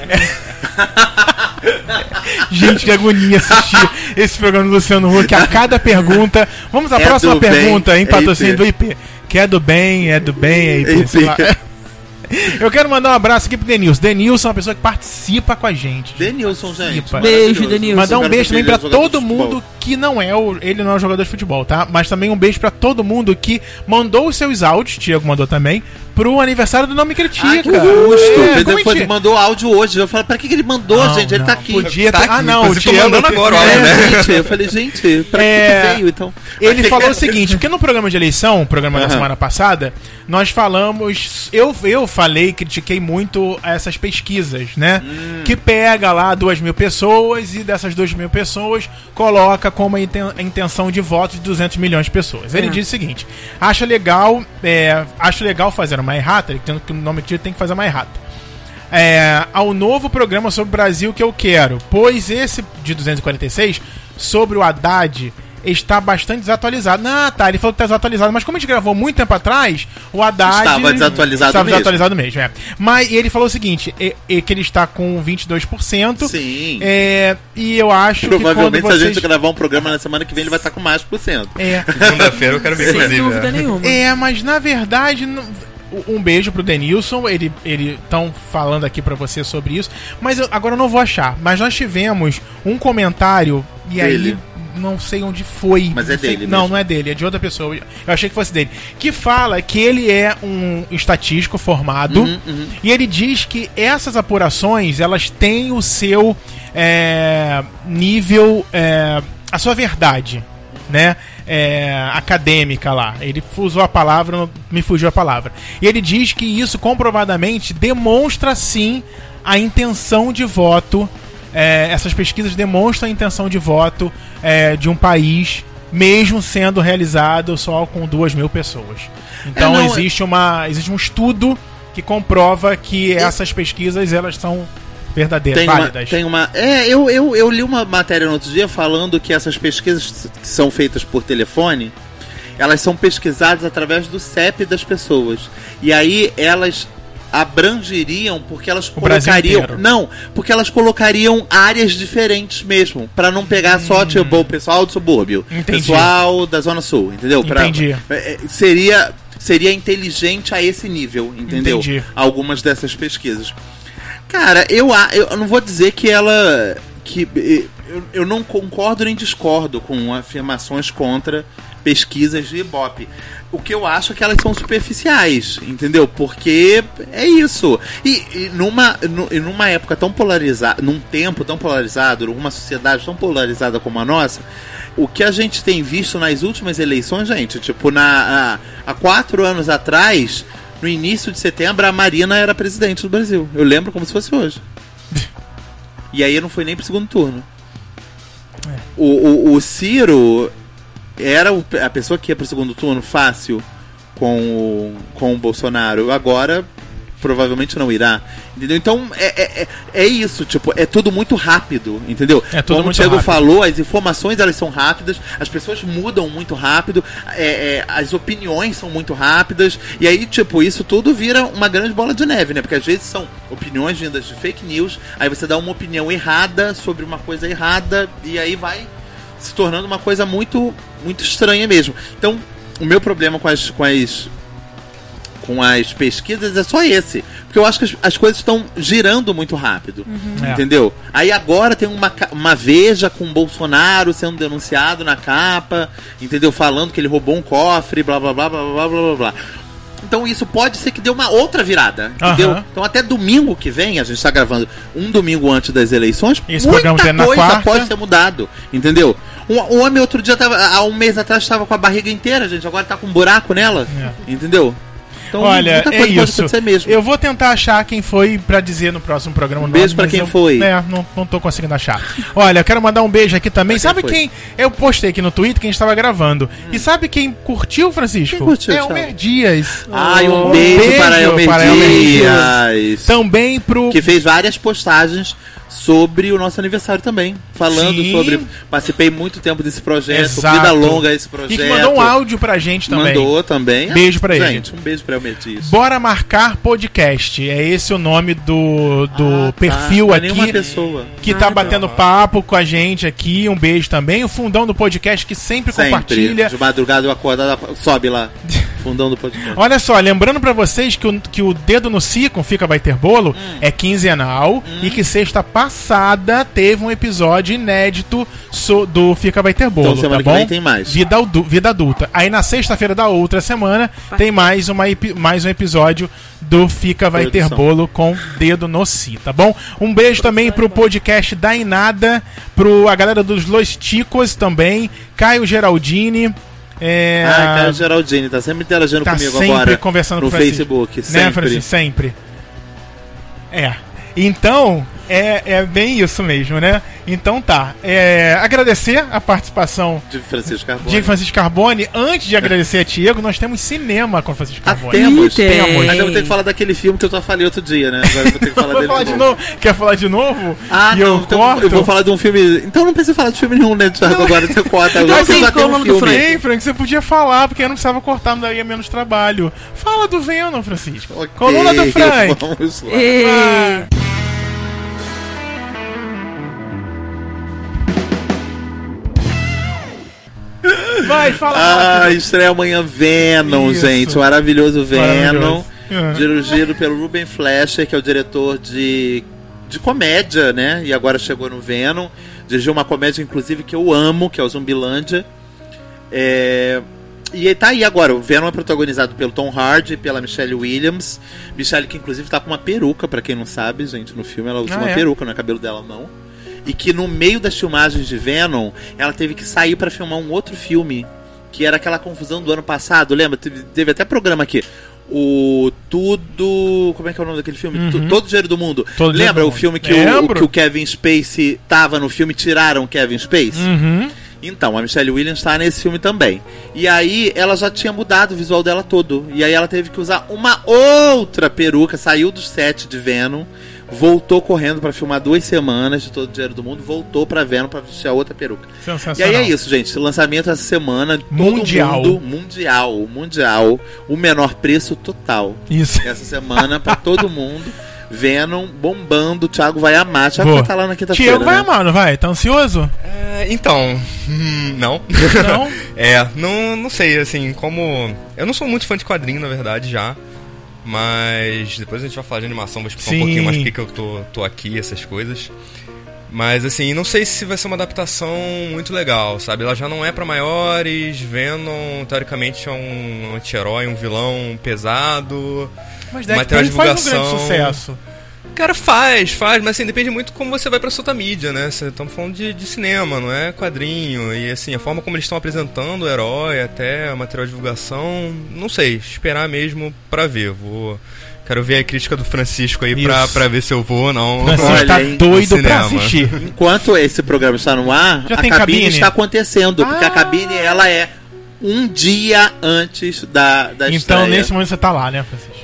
Gente, que agonia assistir esse programa do Luciano Huck. A cada pergunta. Vamos à É próxima do bem, pergunta, hein? é Patrocínio IP. do IP. Que é do bem, é do bem, é IP. IP. Eu quero mandar um abraço aqui pro Denilson. Denilson é uma pessoa que participa com a gente. Denilson, gente. Beijo. Denilson. Mandar um beijo também pra todo mundo que não é o. Ele não é um jogador de futebol, tá? Mas também um beijo pra todo mundo que mandou os seus áudios, Tiago mandou também, pro aniversário do Não Me Critica. Ah, que custo. É, Ele foi- mandou áudio hoje. Eu falei, pra que que ele mandou, Não, gente? Ele tá não, aqui. Podia Tá ter... aqui, Ah, não, eu tô mandando agora, olha, É, né? gente, eu falei, gente, pra É. que veio, então? Ele falou o seguinte, porque no programa de eleição, programa da Aham. semana passada, nós falamos. Eu, eu falei, critiquei muito essas pesquisas, né? Hum. Que pega lá duas mil pessoas e dessas duas mil pessoas coloca como intenção de voto de 200 milhões de pessoas. Ele É. diz o seguinte: acha legal, é, acho legal fazer uma errata, ele tem que o nome que tem que fazer uma errata. É, ao novo programa sobre o Brasil que eu quero, pois esse de 246 sobre o Haddad está bastante desatualizado. Ah, tá, ele falou que está desatualizado, mas como a gente gravou muito tempo atrás, o Haddad Estava desatualizado estava mesmo. desatualizado mesmo, é. Mas ele falou o seguinte, é, é que ele está com 22%. Sim. É, e eu acho Provavelmente, que quando se a vocês... gente gravar um programa na semana que vem, ele vai estar com mais por cento. É, Segunda-feira eu quero ver, Sem inclusive. dúvida é. nenhuma. É, mas na verdade. não- Um beijo pro Denilson, ele ele estão falando aqui pra você sobre isso, mas eu, agora eu não vou achar. Mas nós tivemos um comentário e Dele. aí não sei onde foi. Mas é Não sei- dele Não, não é dele, é de outra pessoa. Eu achei que fosse dele. Que fala que ele é um estatístico formado Uhum, uhum. e ele diz que essas apurações elas têm o seu é, nível, é, a sua verdade, né? É, acadêmica lá. Ele usou a palavra, me fugiu a palavra. E ele diz que isso comprovadamente demonstra sim a intenção de voto. é, essas pesquisas demonstram a intenção de voto é, de um país, mesmo sendo realizado só com duas mil pessoas. Então É, não, existe, uma, existe um estudo que comprova que essas pesquisas elas são verdadeiras, Tem uma, tem uma. É, eu, eu, eu li uma matéria no outro dia falando que essas pesquisas que são feitas por telefone, elas são pesquisadas através do CEP das pessoas. E aí elas abrangeriam porque elas O colocariam não porque elas colocariam áreas diferentes mesmo Pra não pegar só tipo o pessoal do subúrbio Hum. Entendi. pessoal da zona sul entendeu Pra- Entendi. é, é, seria seria inteligente a esse nível entendeu Entendi. algumas dessas pesquisas Cara, eu, eu não vou dizer que ela. que eu, eu não concordo nem discordo com afirmações contra pesquisas de Ibope. O que eu acho é que elas são superficiais, entendeu? Porque é isso. E, e numa, nu- e numa época tão polarizada, num tempo tão polarizado, numa sociedade tão polarizada como a nossa, o que a gente tem visto nas últimas eleições, gente, tipo, na, há quatro anos atrás, no início de setembro, a Marina era presidente do Brasil. Eu lembro como se fosse hoje. E aí não fui nem pro segundo turno. O, o, o Ciro era a pessoa que ia pro segundo turno fácil com o, com o Bolsonaro. Agora, provavelmente não irá. Entendeu? Então, é, é, é- é isso. Tipo, é tudo muito rápido. Entendeu? É tudo Como muito o rápido. falou, as informações elas são rápidas, as pessoas mudam muito rápido, é, é, as opiniões são muito rápidas, e aí, tipo, isso tudo vira uma grande bola de neve, né? Porque às vezes são opiniões vindas de fake news, aí você dá uma opinião errada sobre uma coisa errada, e aí vai se tornando uma coisa muito, muito estranha mesmo. Então, o meu problema com as, com as com as pesquisas é só esse. Porque eu acho que as, as coisas estão girando muito rápido. Uhum. É. Entendeu? Aí agora tem uma, uma veja com Bolsonaro sendo denunciado na capa, entendeu? Falando que ele roubou um cofre, blá blá blá blá blá blá blá. Então isso pode ser que dê uma outra virada. Uhum. Então até domingo que vem, a gente está gravando um domingo antes das eleições, muita coisa pode ser mudado, entendeu? O homem outro dia tava, há um mês atrás estava com a barriga inteira, gente, agora está com um buraco nela, é. entendeu? Então Olha, é isso. Eu vou tentar achar quem foi pra dizer no próximo programa. o Um beijo nome, mas quem eu- foi. É, não, não tô conseguindo achar. Olha, eu quero mandar um beijo aqui também. Pra sabe quem quem? Eu postei aqui no Twitter que a gente tava gravando. E sabe quem curtiu, Francisco? Quem curtiu, é o? Mer Dias. Ai, um Um beijo, beijo para Elmer para Elmer Dias. Também pro. Que fez várias postagens sobre o nosso aniversário também. Falando Sim. sobre. Participei muito tempo desse projeto. Exato. Vida longa esse projeto. E que mandou um áudio pra gente também. Mandou também. Beijo pra ele. Gente, um beijo pra Elmer Dias. Bora marcar podcast. É esse o nome do, do Ah, tá. perfil Não é aqui. nenhuma pessoa. Que tá Ah, batendo papo com a gente aqui. Um beijo também. O fundão do podcast que sempre, Sempre. compartilha. De madrugada eu acordado, sobe lá. Fundão do podcast. Olha só, lembrando pra vocês que o, que o Dedo no com Fica Vai Ter Bolo Hum. é quinzenal e que sexta passada teve um episódio inédito so- do Fica Vai Ter Bolo, Então semana tá que bom? vem tem mais. Vida, vida adulta. Aí na sexta-feira da outra semana tem mais, uma, mais um episódio do Fica Vai Ter Produção. Bolo com Dedo no Si, tá bom? Um beijo também pro podcast da Inada, pro a galera dos Los Ticos também, Caio Geraldini. É, Ah, Caio Geraldini tá sempre interagindo tá comigo sempre agora. conversando no com o. Facebook. Né, Sempre. Francisco? Sempre. É. Então, é, é bem isso mesmo, né? Então tá. É, agradecer a participação De Francisco Carbone. de Francisco Carbone. Antes de agradecer a Diego, nós temos cinema com Francisco Ah, Carbone. temos. Ih, tem. Mas eu vou ter que falar daquele filme que eu só falei outro dia, né? Agora eu vou ter que falar dele falar de novo. Quer falar de novo? Ah, e não, eu então corto? eu vou falar de um filme. Então não precisa falar de filme nenhum, né, Thiago? Agora você corta. Agora Não você já tem um no do filme. Ei, Frank, você podia falar, porque eu não precisava cortar, não daria menos trabalho. Fala do Venom, Francisco. Ok, Coluna do Frank. Vamos lá. Ei. Ah. Vai, fala Ah, rápido. estreia amanhã Venom, Isso. gente. O maravilhoso Venom. Maravilhoso. Dirigido pelo Ruben Fleischer, que é o diretor de, de comédia, né? E agora chegou no Venom. Dirigiu uma comédia, inclusive, que eu amo, que é o Zumbilândia. É... E tá aí agora. O Venom é protagonizado pelo Tom Hardy e pela Michelle Williams. Michelle, que inclusive tá com uma peruca, pra quem não sabe, gente, no filme. Ela usa Ah, uma é? peruca, não é cabelo dela, não. E que no meio das filmagens de Venom, ela teve que sair pra filmar um outro filme. Que era aquela confusão do ano passado, lembra? Teve, teve até programa aqui. O Tudo. Como é que é o nome daquele filme? Tu- Todo o Dinheiro do Mundo. Uhum. Todo Lembra do o Mundo. filme que o, que o Kevin Spacey tava no filme? Tiraram o Kevin Spacey? Uhum. Então, a Michelle Williams tá nesse filme também. E aí, ela já tinha mudado o visual dela todo. E aí, ela teve que usar uma outra peruca. Saiu do set de Venom, voltou correndo pra filmar duas semanas de todo o dinheiro do mundo, voltou pra Venom pra vestir a outra peruca. E aí é isso, gente. Lançamento essa semana. todo Mundial. mundo- mundial. Mundial. O menor preço total. Isso. Essa semana pra todo mundo. Venom bombando. O Thiago vai amar. Thiago Vou. vai estar lá na quinta-feira. Tiago vai né? amar, não vai? Tá ansioso? É, então, hum, não. Não? é, não, não sei, assim, como. Eu não sou muito fã de quadrinho, na verdade, já. Mas depois a gente vai falar de animação, vou explicar Sim. um pouquinho mais por que que eu tô, tô aqui, essas coisas. Mas assim, não sei se vai ser uma adaptação muito legal, sabe? Ela já não é pra maiores, Venom, teoricamente, é um anti-herói, um vilão pesado. Mas Material Deadpool de faz um grande sucesso. Cara, faz, faz, mas assim, depende muito como você vai pra sua mídia, né? Estamos falando de, de cinema, não é quadrinho. E assim, a forma como eles estão apresentando o herói, até material de divulgação, não sei, esperar mesmo pra ver. Vou. Quero ver a crítica do Francisco aí pra, Isso. pra ver se eu vou ou não. Francisco Olha, tá doido pra assistir. Enquanto esse programa está no ar, Já a cabine, cabine? está acontecendo. Porque Ah. a cabine, ela é um dia antes da, da Então, estreia. nesse momento você tá lá, né, Francisco?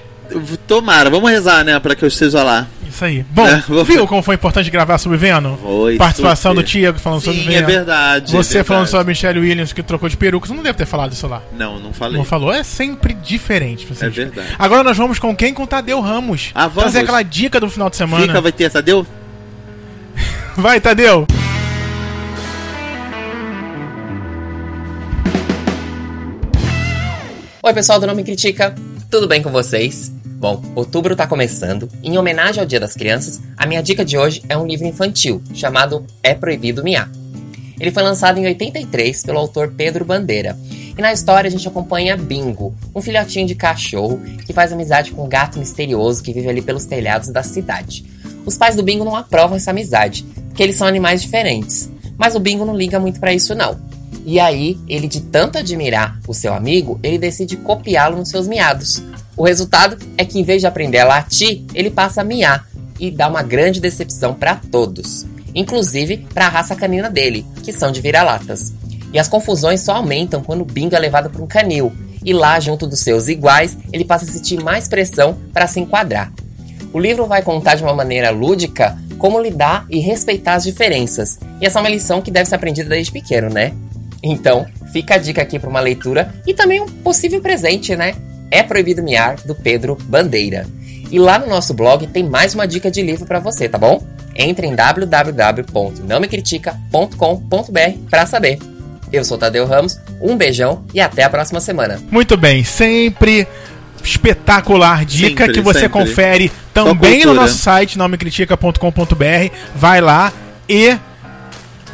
Tomara, vamos rezar, né, para que eu esteja lá. Isso aí. Bom, É, vou- viu como foi importante gravar sobre Venom? Foi, Participação super. do Tiago falando sobre Sim, Venom. é verdade. Você é verdade. falando sobre a Michelle Williams que trocou de peruca. Você não deve ter falado isso lá. Não, não falei. Não falou? É sempre diferente. É verdade. Agora nós vamos com quem? Com o Tadeu Ramos. Ah, vamos. Trazer aquela dica do final de semana. Fica, vai ter, Tadeu? Vai, Tadeu! Oi, pessoal do Não Me Critica, tudo bem com vocês? Bom, outubro tá começando. Em homenagem ao Dia das Crianças, a minha dica de hoje é um livro infantil chamado É Proibido Miar. Ele foi lançado em 83 pelo autor Pedro Bandeira. E na história a gente acompanha Bingo, um filhotinho de cachorro que faz amizade com um gato misterioso que vive ali pelos telhados da cidade. Os pais do Bingo não aprovam essa amizade, porque eles são animais diferentes. Mas o Bingo não liga muito para isso não. E aí, ele de tanto admirar o seu amigo, ele decide copiá-lo nos seus miados. O resultado é que em vez de aprender a latir, ele passa a miar e dá uma grande decepção para todos, inclusive para a raça canina dele, que são de vira-latas. E as confusões só aumentam quando o Bingo é levado para um canil, e lá, junto dos seus iguais, ele passa a sentir mais pressão para se enquadrar. O livro vai contar de uma maneira lúdica como lidar e respeitar as diferenças, e essa é uma lição que deve ser aprendida desde pequeno, né? Então, fica a dica aqui para uma leitura e também um possível presente, né? É Proibido Miar, do Pedro Bandeira. E lá no nosso blog tem mais uma dica de livro para você, tá bom? Entre em www.nãomecritica.com.br para saber. Eu sou Tadeu Ramos, um beijão e até a próxima semana. Muito bem, sempre espetacular dica Sempre, que você sempre. confere também no nosso site nomecritica.com.br. Vai lá e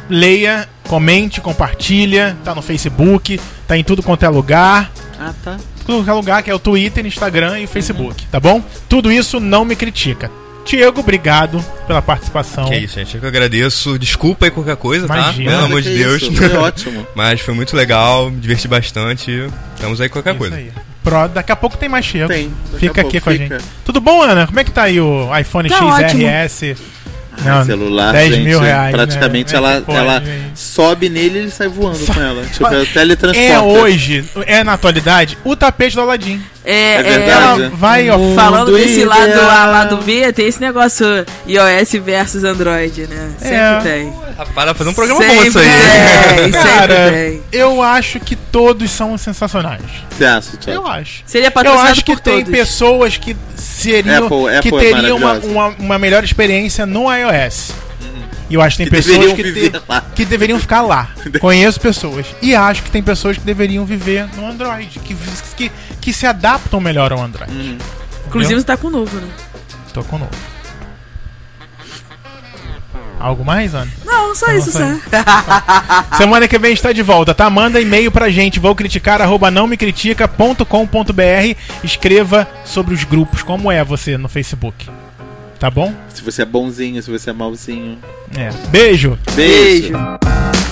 leia, comente, compartilha, tá no Facebook, tá em tudo quanto é lugar. Ah, tá. É lugar, que é o Twitter, Instagram e Facebook, tá bom? Tudo isso não me critica. Diego, obrigado pela participação. Que isso, gente. Eu que agradeço. Desculpa aí qualquer coisa, Imagina. tá? Pelo amor de Deus. isso, Foi ótimo. Mas foi muito legal, me diverti bastante. Estamos aí com qualquer Isso coisa. aí. Pro, daqui a pouco tem mais Chego. Tem, Fica a aqui pouco com a fica. gente. Tudo bom, Ana? Como é que tá aí o iPhone Tá XRS? Não, celular, 10 gente, mil reais. praticamente né? É ela, pode, ela gente? sobe nele e ele sai voando com ela. Tipo, é o teletransporte. É hoje, é na atualidade, o tapete do Aladdin. É, É verdade. Ela vai, ó, Falando Mundo desse lado. A, lado B, tem esse negócio iOS versus Android, né? Sempre É. tem. Rapaz, dá fazer um programa Sempre bom isso aí. tem, Cara, sempre tem. eu acho que todos são sensacionais. Você acha, Thiago? Eu acho. Seria Eu acho que tem todos. pessoas que seriam Apple- que Apple é teriam uma, uma, uma melhor experiência no iOS. E eu acho que tem Que pessoas deveriam que, viver te- lá. que deveriam ficar lá. Conheço pessoas. E acho que tem pessoas que deveriam viver no Android. Que, que, que se adaptam melhor ao Android. Hum. Inclusive você tá com o novo, né? Tô com o novo. Algo mais, Ana? Não, só Não, isso, só. Semana que vem está de volta, tá? Manda e-mail pra gente, vou criticar, arroba não me critica.com.br. Escreva sobre os grupos, como é você no Facebook. Tá bom? Se você é bonzinho, se você é malzinho. É. Beijo! Beijo. Beijo.